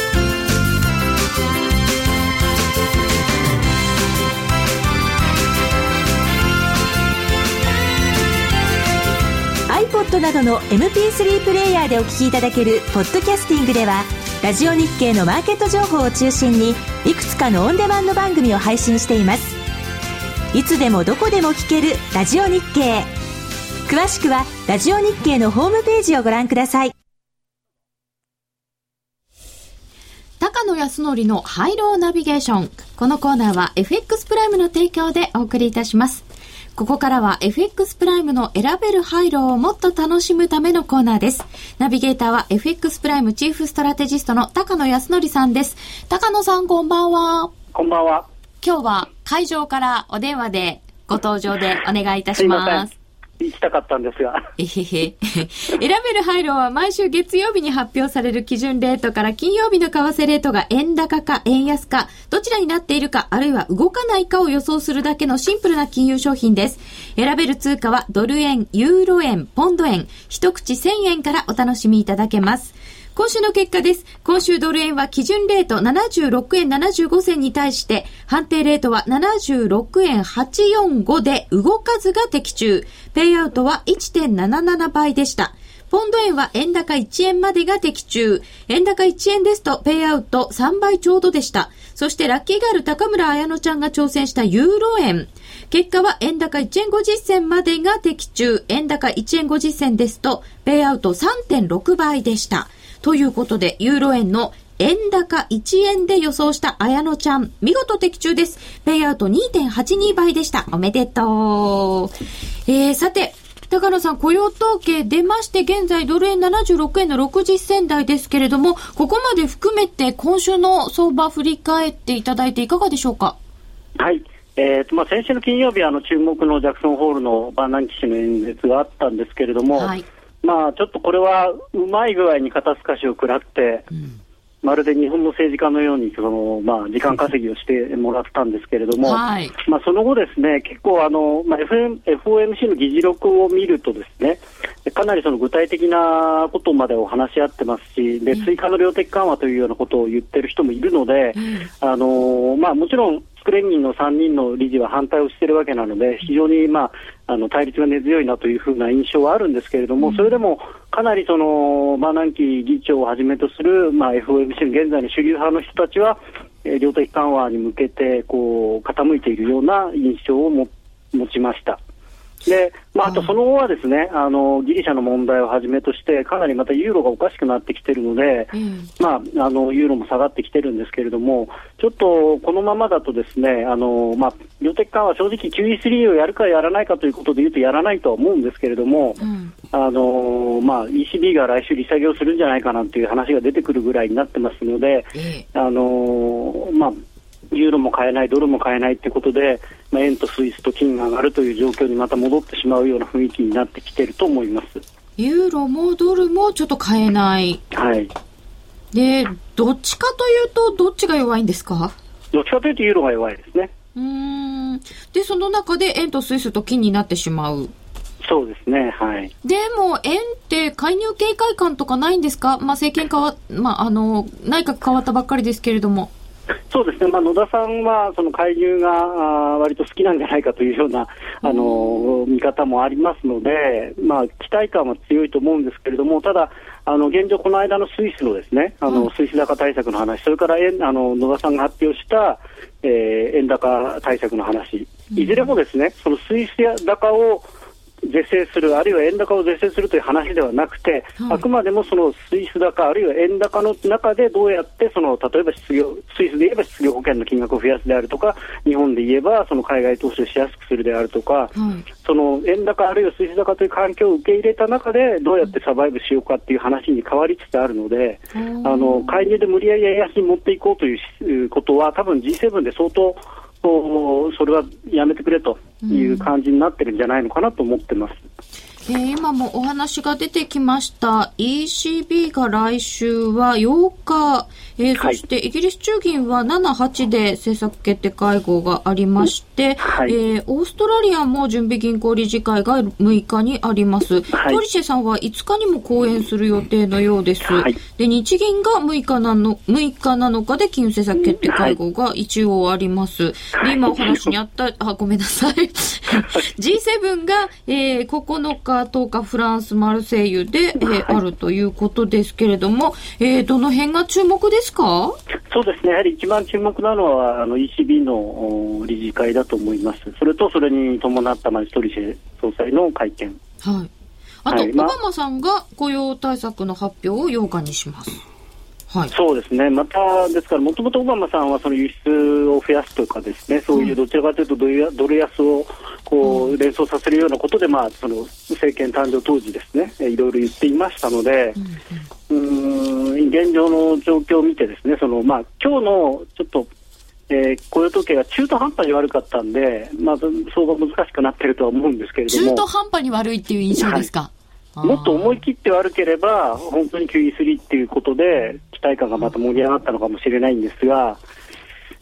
iPod などの MP3 プレイヤーでお聞きいただけるポッドキャスティングではラジオ日経のマーケット情報を中心にいくつかのオンデマンド番組を配信しています。いつでもどこでも聞けるラジオ日経。詳しくはラジオ日経のホームページをご覧ください。高野康則のハイローナビゲーション。このコーナーは FX プライムの提供でお送りいたします。ここからは FX プライムの選べるハイローをもっと楽しむためのコーナーです。ナビゲーターは FX プライムチーフストラテジストの高野康則さんです。高野さんこんばんは。こんばんは。今日は会場からお電話でご登場でお願いいたします。行きたかったんですが。えへへ。選べる配慮は毎週月曜日に発表される基準レートから金曜日の為替レートが円高か円安か、どちらになっているか、あるいは動かないかを予想するだけのシンプルな金融商品です。選べる通貨はドル円、ユーロ円、ポンド円、一口1000円からお楽しみいただけます。今週の結果です。今週ドル円は基準レート76円75銭に対して、判定レートは76円845で動かずが的中。ペイアウトは1.77倍でした。ポンド円は円高1円までが的中。円高1円ですと、ペイアウト3倍ちょうどでした。そしてラッキーガール高村彩乃ちゃんが挑戦したユーロ円。結果は円高1円50銭までが的中。円高1円50銭ですと、ペイアウト3.6倍でした。ということで、ユーロ円の円高1円で予想した綾乃ちゃん、見事的中です。ペイアウト2.82倍でした。おめでとう。えー、さて、高野さん、雇用統計出まして、現在ドル円76円の60銭台ですけれども、ここまで含めて今週の相場振り返っていただいていかがでしょうか？はい。えーとまあ、先週の金曜日あの注目のジャクソンホールのバーナンキ氏の演説があったんですけれども、はいまあ、ちょっとこれはうまい具合に肩透かしを食らって、まるで日本の政治家のようにその、まあ、時間稼ぎをしてもらったんですけれども、はい、まあ、その後、ですね結構あの、まあ、FM FOMC の議事録を見ると、ですねかなりその具体的なことまでを話し合ってますし、で追加の量的緩和というようなことを言ってる人もいるので、あのまあ、もちろんスクレンニンの3人の理事は反対をしているわけなので、非常に、まあ、あの対立が根強いなというふうな印象はあるんですけれども、それでもかなりその、まあ、南紀議長をはじめとする、まあ、FOMC の現在の主流派の人たちは、えー、量的緩和に向けてこう傾いているような印象を持ちました。で、まあ、あとその後はですね、あの、ギリシャの問題をはじめとして、かなりまたユーロがおかしくなってきてるので、うん、まあ、あの、ユーロも下がってきてるんですけれども、ちょっとこのままだとですね、あの、まあ、量的緩和正直 QE3 をやるかやらないかということで言うとやらないとは思うんですけれども、うん、あの、まあ、ECB が来週利下げをするんじゃないかなという話が出てくるぐらいになってますので、あの、まあ、ユーロも買えない、ドルも買えないということで、まあ、円とスイスと金が上がるという状況にまた戻ってしまうような雰囲気になってきていると思います。ユーロもドルもちょっと買えない。はい。で、どっちかというと、どっちが弱いんですか？どっちかというと、ユーロが弱いですね。うん。で、その中で円とスイスと金になってしまう。そうですね、はい。でも、円って介入警戒感とかないんですか？まあ、政権変わ、まあ、あの、内閣変わったばっかりですけれども。そうですね、まあ、野田さんはその介入が割と好きなんじゃないかというようなあの見方もありますので、まあ、期待感は強いと思うんですけれども、ただ、あの現状、この間のスイスのですねあの、スイス高対策の話、それから円あの野田さんが発表した、えー、円高対策の話、いずれもですねそのスイス高を是正する、あるいは円高を是正するという話ではなくて、はい、あくまでもそのスイス高、あるいは円高の中でどうやってその、例えば失業、スイスで言えば失業保険の金額を増やすであるとか、日本で言えばその海外投資をしやすくするであるとか、はい、その円高、あるいはスイス高という環境を受け入れた中で、どうやってサバイブしようかっていう話に変わりつつあるので、あの介入で無理やり円安に持っていこうということは、多分 G7 で相当、それはやめてくれという感じになってるんじゃないのかなと思ってます。えー、今もお話が出てきました ECB が来週は8日、えー、そしてイギリス中銀は7、8で政策決定会合がありまして、はい、えー、オーストラリアも準備銀行理事会が6日にあります。はい、トリシェさんは5日にも講演する予定のようです。はい、で、日銀が6日なの、6日7日で金融政策決定会合が一応あります。で、今お話にあった、[laughs] あ、ごめんなさい。G7 が、えー、9日、10日フランス・マルセイユで、えー、あるということですけれども、えー、どの辺が注目ですか？そうですね、やはり一番注目なのはあの ECB の理事会だと思います。それとそれに伴ったマジトリシェ総裁の会見。はい。あと、はいまあ、オバマさんが雇用対策の発表を8日にします。はい、そうですね、またですから、もともとオバマさんはその輸出を増やすとか、ですねそういうどちらかというとドルドル安をこう連想させるようなことで、まあ、その政権誕生当時、ですねいろいろ言っていましたので、うん、ん、現状の状況を見て、ですねそのまあ今日のちょっとえー、雇用統計が中途半端に悪かったんで、まあ、相場難しくなってるとは思うんですけれども。中途半端に悪いっていう印象ですか、はいもっと思い切って悪ければ、本当に QE3 っていうことで、期待感がまた盛り上がったのかもしれないんですが、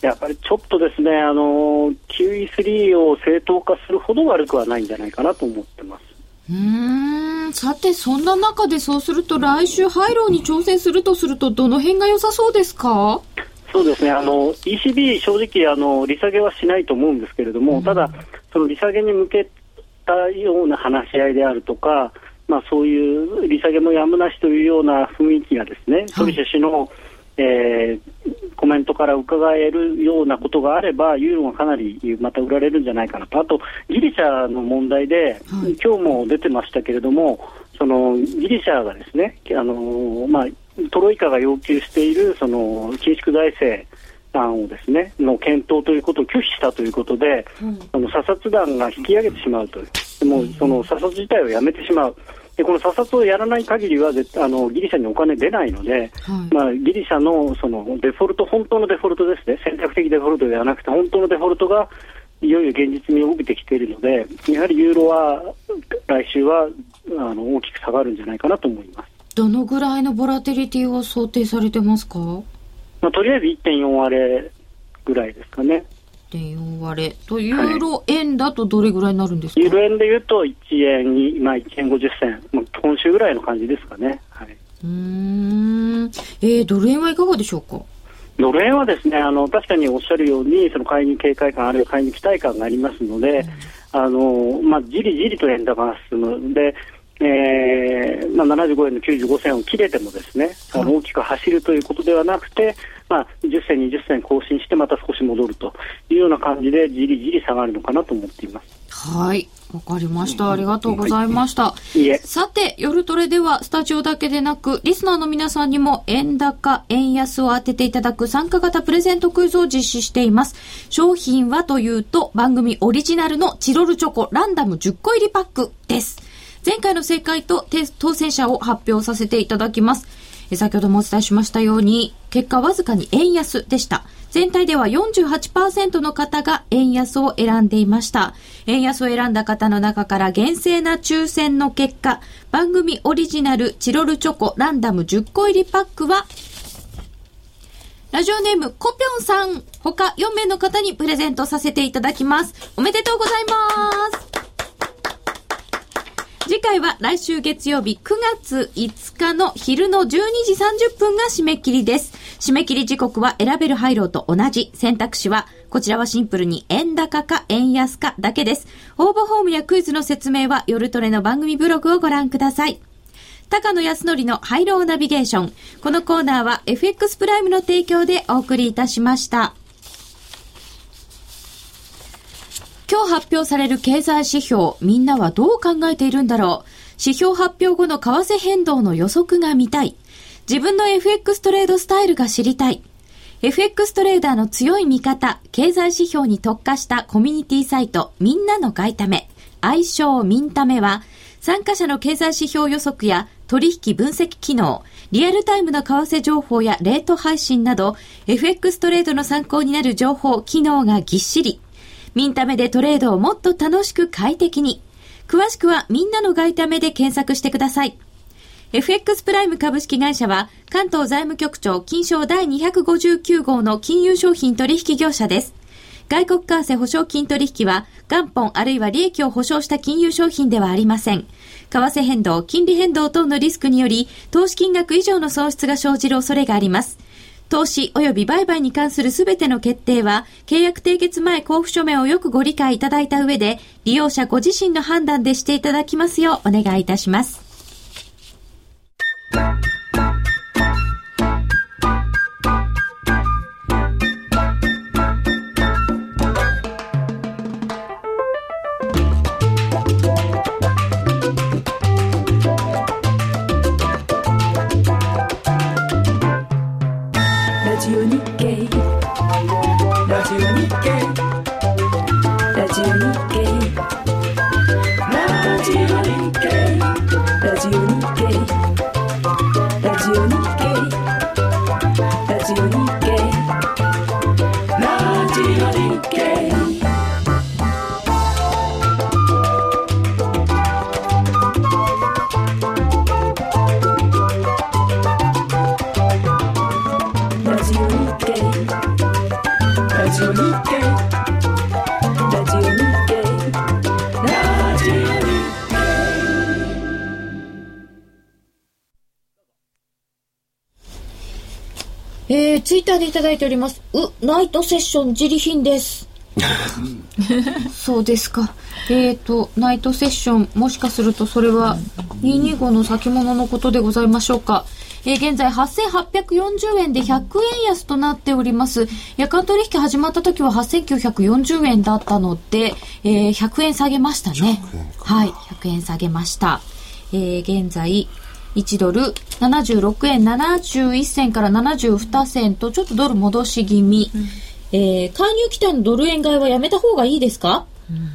やっぱりちょっとですね、あの QE3 を正当化するほど悪くはないんじゃないかなと思ってます。うん。さて、そんな中でそうすると、来週、ハイローに挑戦するとすると、どの辺が良さそうですか？そうですね、あの ECB、正直あの、利下げはしないと思うんですけれども、ただ、その利下げに向けたような話し合いであるとか、まあ、そういう利下げもやむなしというような雰囲気がですね、ソリシェ氏の、えー、コメントから伺えるようなことがあれば、ユーロがかなりまた売られるんじゃないかなと、あとギリシャの問題で、はい、今日も出てましたけれども、そのギリシャがですね、あのまあ、トロイカが要求しているその緊縮財政案をですねの検討ということを拒否したということで、うん、あの査察団が引き上げてしまうという、もうその査察自体をやめてしまう。でこの査察をやらない限りはあのギリシャにお金出ないので、はい、まあ、ギリシャのそのデフォルト、本当のデフォルトですね、選択的デフォルトではなくて、本当のデフォルトがいよいよ現実味を帯びてきているので、やはりユーロは来週はあの大きく下がるんじゃないかなと思います。どのぐらいのボラテリティを想定されてますか、まあ、とりあえず1.4割れぐらいですかね。1.4割れと、ユーロ円だとどれぐらいになるんですか、はい、ユーロ円でいうと1円に、まあ、1円50銭、まあ、今週ぐらいの感じですかね。はい、うん、えー、ドル円はいかがでしょうか？ドル円はですねあの確かにおっしゃるようにその買いに警戒感あるいは買いに期待感がありますので、うん、あのまあ、じりじりと円高が進む。で、えーまあ、75円の95銭を切れてもですね、あの大きく走るということではなくて、まあ、10銭、20銭更新してまた少し戻るというような感じでじりじり下がるのかなと思っています。はい。わかりました。ありがとうございました。さて、夜トレではスタジオだけでなく、リスナーの皆さんにも円高、円安を当てていただく参加型プレゼントクイズを実施しています。商品はというと、番組オリジナルのチロルチョコランダム10個入りパックです。前回の正解と当選者を発表させていただきます。先ほどもお伝えしましたように、結果わずかに円安でした。全体では48%の方が円安を選んでいました。円安を選んだ方の中から厳正な抽選の結果、番組オリジナルチロルチョコランダム10個入りパックは、ラジオネームコピョンさん、他4名の方にプレゼントさせていただきます。おめでとうございます。次回は来週月曜日9月5日の昼の12時30分が締め切りです。締め切り時刻は選べる配慮と同じ。選択肢は、こちらはシンプルに円高か円安かだけです。応募フォームやクイズの説明は夜トレの番組ブログをご覧ください。高野康則のハイローナビゲーション。このコーナーは FX プライムの提供でお送りいたしました。今日発表される経済指標、みんなはどう考えているんだろう。指標発表後の為替変動の予測が見たい。自分の FX トレードスタイルが知りたい。FX トレーダーの強い味方、経済指標に特化したコミュニティサイト、みんなの外為、愛称ミンタメは、参加者の経済指標予測や取引分析機能、リアルタイムの為替情報やレート配信など、FX トレードの参考になる情報、機能がぎっしり。ミンタメでトレードをもっと楽しく快適に。詳しくはみんなの外為で検索してください。FX プライム株式会社は関東財務局長金賞第259号の金融商品取引業者です。外国為替保証金取引は元本あるいは利益を保証した金融商品ではありません。為替変動、金利変動等のリスクにより投資金額以上の損失が生じる恐れがあります。投資及び売買に関するすべての決定は、契約締結前交付書面をよくご理解いただいた上で、利用者ご自身の判断でしていただきますようお願いいたします。だいております。う、ナイトセッション自利品です。[laughs] そうですか。えっ、ー、と、ナイトセッション、もしかするとそれは225の先物のことでございましょうか。えー、現在8840円で100円安となっております。夜間取引始まった時は8940円だったので、えー、100円下げましたね。はい、100円下げました。えー、現在、1ドル76円71銭から72銭とちょっとドル戻し気味、うん、えー、介入期待のドル円買いはやめた方がいいですか、うん、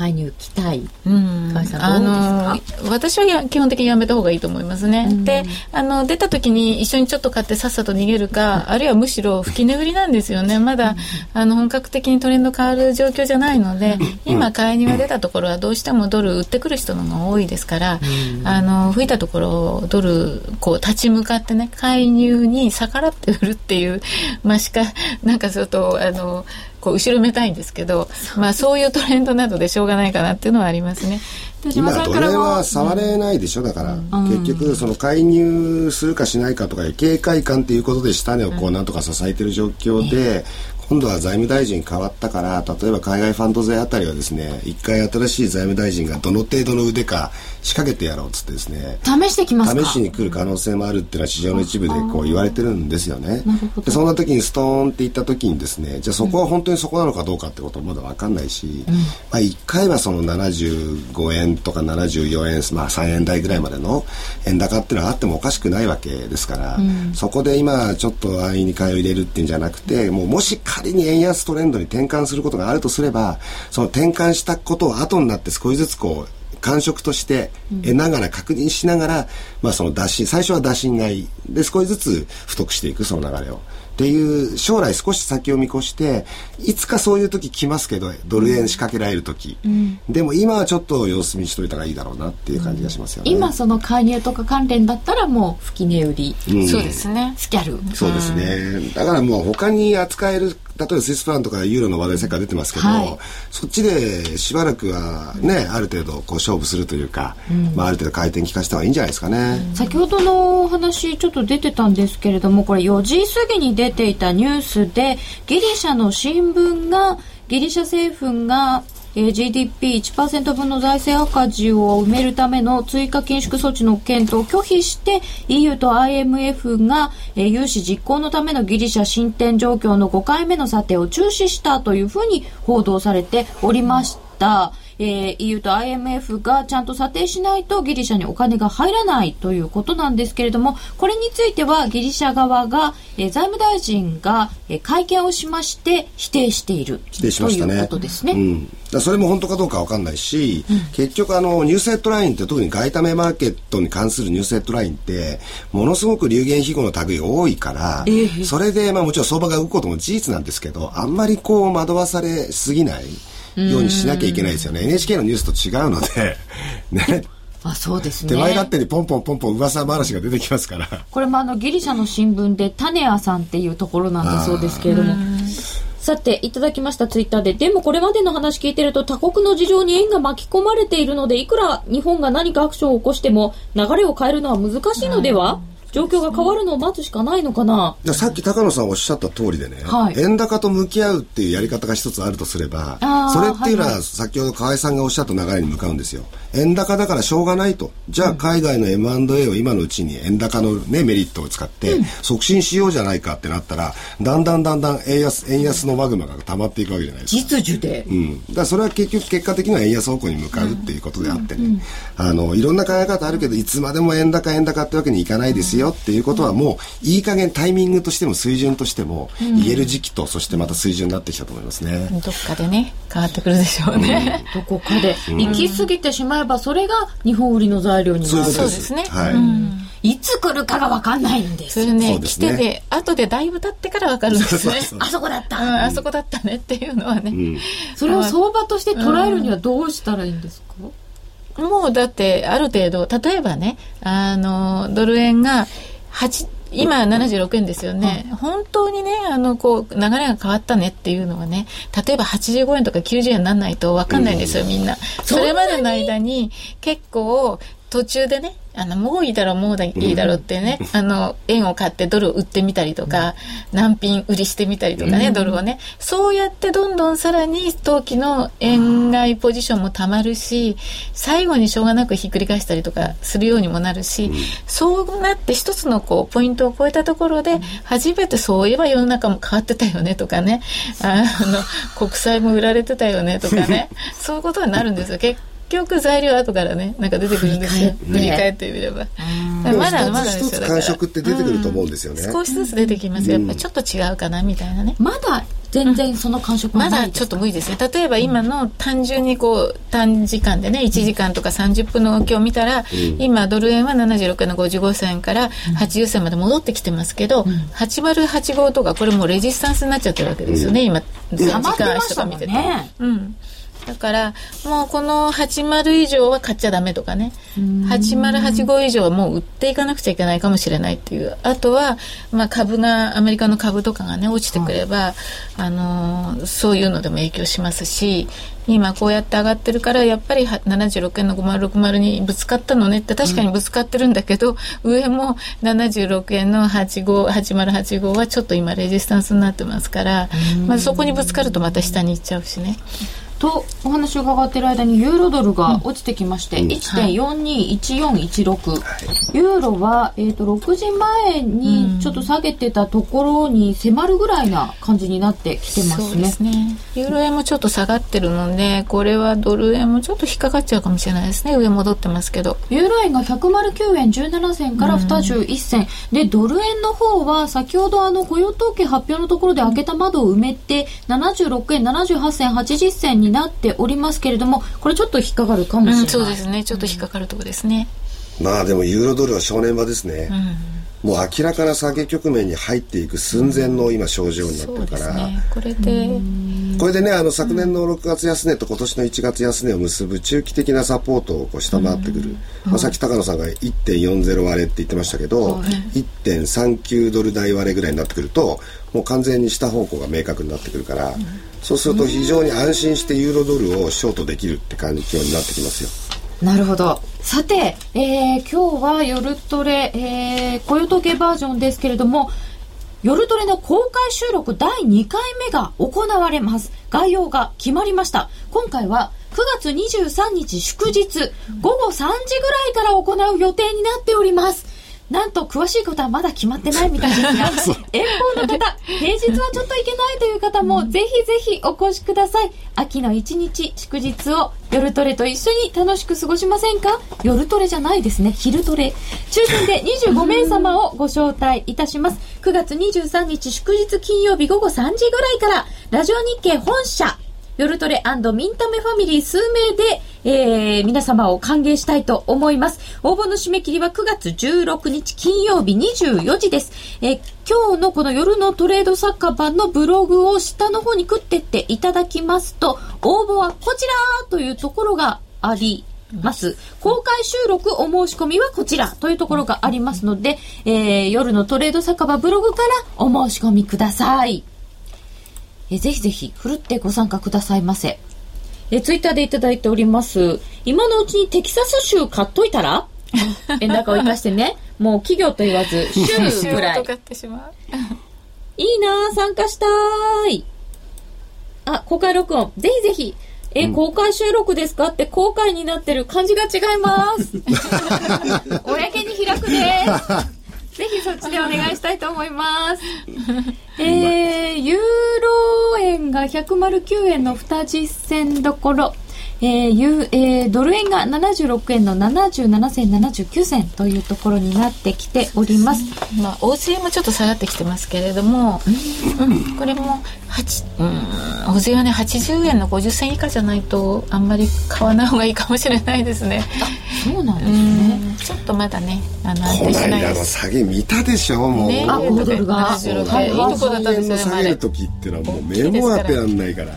介入期待、うん、あの私は基本的にやめた方がいいと思いますね、うん、であの出た時に一緒にちょっと買ってさっさと逃げるか、あるいはむしろ吹き値売りなんですよね。まだ、あの本格的にトレンド変わる状況じゃないので、今介入が出たところはどうしてもドル売ってくる人の方が多いですから、あの吹いたところドルこう立ち向かってね介入に逆らって売るっていうまあしかなんかちょっとあのこう後ろめたいんですけど、まあそういうトレンドなどでしょうがないかなっていうのはありますね。今奴隷は触れないでしょ？だから、うん、結局その介入するかしないかとか警戒感っていうことで下値をこうなんとか支えてる状況で、今度は財務大臣変わったから例えば海外ファンド税あたりはですね一回新しい財務大臣がどの程度の腕か仕掛けてやろうっつってですね。試してきます試しに来る可能性もあるっていうのは市場の一部でこう言われてるんですよね。でそんな時にストーンっていった時にですねじゃあそこは本当にそこなのかどうかってこともまだ分かんないし、うん、まあ1回はその75円とか74円まあ3円台ぐらいまでの円高っていうのはあってもおかしくないわけですから、うん、そこで今ちょっと安易に買いを入れるっていうんじゃなくてもうもし仮に円安トレンドに転換することがあるとすればその転換したことを後になって少しずつこう感触として得ながら確認しながら、まあその打診最初は打診買いで少しずつ太くしていくその流れを。っていう将来少し先を見越していつかそういう時来ますけどドル円仕掛けられる時、うん、でも今はちょっと様子見しといた方がいいだろうなっていう感じがしますよね、うん、今その介入とか関連だったらもう吹き値売り、うん、そうですね。スキャル。そうですね。だからもう他に扱える例えばスイスフランとかユーロの話題世界出てますけど、はい、そっちでしばらくはねある程度こう勝負するというか、うん、まあ、ある程度回転効かせた方がいいんじゃないですかね、先ほどのお話ちょっと出てたんですけれどもこれ4時過ぎに出ていたニュースでギリシャの新聞がギリシャ政府がえー、GDP1% 分の財政赤字を埋めるための追加緊縮措置の検討を拒否して EU と IMF が、えー、融資実行のためのギリシャ進展状況の5回目の査定を中止したというふうに報道されておりました。えー、EU と IMF がちゃんと査定しないとギリシャにお金が入らないということなんですけれども、これについてはギリシャ側が、えー、財務大臣が、えー、会見をしまして否定している。否定しましたね。ということですね。うん。だそれも本当かどうかわかんないし、うん、結局あのニュースヘッドラインって特に外為マーケットに関するニュースヘッドラインってものすごく流言飛語の類多いから、えー、それでまあもちろん相場が動くことも事実なんですけどあんまりこう惑わされすぎないようにしなきゃいけないですよね。NHK のニュースと違うので [laughs] ね。あそうですね。手前勝手にポンポンポンポン噂話が出てきますから。これもあのギリシャの新聞でタネアさんっていうところなんだそうですけれども。さて、いただきましたツイッターで。でもこれまでの話聞いてると他国の事情に円が巻き込まれているので、いくら日本が何かアクションを起こしても流れを変えるのは難しいのでは、状況が変わるのを待つしかないのかな。さっき高野さんおっしゃった通りでね、はい、円高と向き合うっていうやり方が一つあるとすれば、それっていうのは先ほど河合さんがおっしゃった流れに向かうんですよ。円高だからしょうがないと。じゃあ海外の M&A を今のうちに円高のね、メリットを使って促進しようじゃないかってなったら、だんだんだんだん円安、円安のマグマが溜まっていくわけじゃないですか。実需で。うん。だからそれは結局結果的には円安方向に向かうっていうことであってね。あの、いろんな考え方あるけど、いつまでも円高円高ってわけにいかないですよっていうことはもういい加減タイミングとしても水準としても言える時期と、そしてまた水準になってきたと思いますね。どっかでね、変わってくるでしょうね。どこかで。行き過ぎてしまえばそれが日本売りの材料になる。そうです。ね、はい、うん、いつ来るかが分かんないんです。それね、ね、来てて後でだいぶ経ってから分かるんですね。あそこだった、うん、あそこだったねっていうのはね、うん、それを相場として捉えるにはどうしたらいいんですか、もうだってある程度例えばねあのドル円が8今76円ですよね、うん、本当にねあのこう流れが変わったねっていうのはね例えば85円とか90円にならないと分かんないんですよ、みんな。それまでの間に結構途中でねあの、もういいだろう、もういいだろうってね、あの、円を買ってドルを売ってみたりとか、難品売りしてみたりとかね、ドルをね。そうやってどんどんさらに投機の円買いポジションもたまるし、最後にしょうがなくひっくり返したりとかするようにもなるし、そうなって一つのこう、ポイントを超えたところで、初めてそういえば世の中も変わってたよねとかね、あの、国債も売られてたよねとかね、[laughs] そういうことになるんですよ。結局材料後からねなんか出てくるんですよ。振り返って。みれば。まだまだ一つ感触って出てくると思うんですよね、少しずつ出てきます。やっぱちょっと違うかなみたいなね。まだ全然その感触まだちょっと無理ですね例えば今の単純にこう短時間でね1時間とか30分の動きを見たら、うん、今ドル円は76円の55銭から80銭まで戻ってきてますけど、うん、8085とかこれもレジスタンスになっちゃってるわけですよね、うん、今。時間足とか見てて。ね、うんだから、もうこの80以上は買っちゃダメとかね。8085以上はもう売っていかなくちゃいけないかもしれないっていう。あとは、まあ株が、アメリカの株とかがね、落ちてくれば、はい、あのー、そういうのでも影響しますし、今こうやって上がってるからやっぱり76円の5060にぶつかったのねって確かにぶつかってるんだけど、うん、上も76円の858085はちょっと今レジスタンスになってますから、まあ、そこにぶつかるとまた下に行っちゃうしね。とお話を伺っている間にユーロドルが落ちてきまして、うん、1.421416、はい、ユーロは、えーと、6時前にちょっと下げてたところに迫るぐらいな感じになってきてますね。すね。ユーロ円もちょっと下がってるのでこれはドル円もちょっと引っかかっちゃうかもしれないですね。上戻ってますけど。ユーロ円が109円17銭から21銭、うん、でドル円の方は先ほどあの雇用統計発表のところで開けた窓を埋めて76円78銭80銭になっておりますけれどもこれちょっと引っかかるかもしれない、うん、そうですね。ちょっと引っかかるところですね、まあでもユーロドルは正念場ですね、もう明らかな下げ局面に入っていく寸前の今症状になってるから、ね、これで。これでねあの昨年の6月安値と今年の1月安値を結ぶ中期的なサポートをこう下回ってくる、まあ、さっき高野さんが1.40割れって言ってましたけど、1.39ドル台割れぐらいになってくるともう完全に下方向が明確になってくるから、そうすると非常に安心してユーロドルをショートできるって環境になってきますよ。なるほど。さて、えー、今日は夜トレ、えー、雇用統計バージョンですけれども、夜トレの公開収録第2回目が行われます。概要が決まりました。今回は9月23日祝日、午後3時ぐらいから行う予定になっております。なんと詳しいことはまだ決まってないみたいですが、[laughs] 遠方の方、平日はちょっと行けないという方も、ぜひぜひお越しください。秋の一日、祝日を夜トレと一緒に楽しく過ごしませんか？夜トレじゃないですね、昼トレ。抽選で25名様をご招待いたします。9月23日祝日金曜日午後3時ぐらいから、ラジオ日経本社、夜トレミンタメファミリー数名で、えー、皆様を歓迎したいと思います。応募の締め切りは9月16日金曜日24時です。えー、今日のこの夜のトレード酒場のブログを下の方に食ってっていただきますと、応募はこちらというところがあります。公開収録お申し込みはこちらというところがありますので、えー、夜のトレード酒場ブログからお申し込みください。えぜひぜひ、ふるってご参加くださいませ。えツイッターでいただいております。今のうちにテキサス州買っといたら？[laughs] 円高を生かしてね、もう企業と言わず、州ぐらい。[laughs] いいな参加したい。あ、公開録音。ぜひぜひ。え、うん、公開収録ですか？って公開になってる感じが違います。[laughs] 公に開くです。ぜひそっちでお願いしたいと思います。[laughs] えー、ユーロ円が109円の20銭どころ。えーユえー、ドル円が76円の77銭79銭というところになってきております。まあ、大津円もちょっと下がってきてますけれども、うん、うん、これもうん、大津円はね80円の50銭以下じゃないとあんまり買わない方がいいかもしれないですね。そうなんですね。ちょっとまだね、あの安定しないです。下げ見たでしょもう。ね、あ、5ドルが。はい、いいとこだったんですよね。下げる時ってのはもう目も当てらんないから。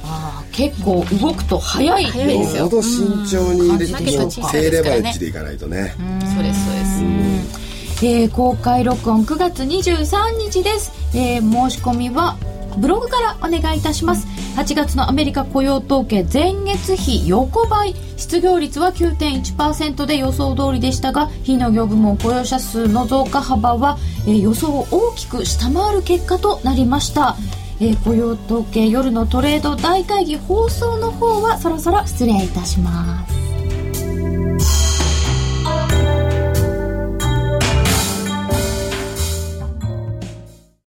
結構動くと早いですよ。ほど慎重に入れて低レバレッジでいかないとね。そうですそうです。えー、公開録音9月23日です。えー、申し込みはブログからお願いいたします。8月のアメリカ雇用統計前月比横ばい。失業率は9.1%で予想通りでしたが非農業部門雇用者数の増加幅は、えー、予想を大きく下回る結果となりました。えー、雇用統計夜のトレード大会議放送の方はそろそろ失礼いたします。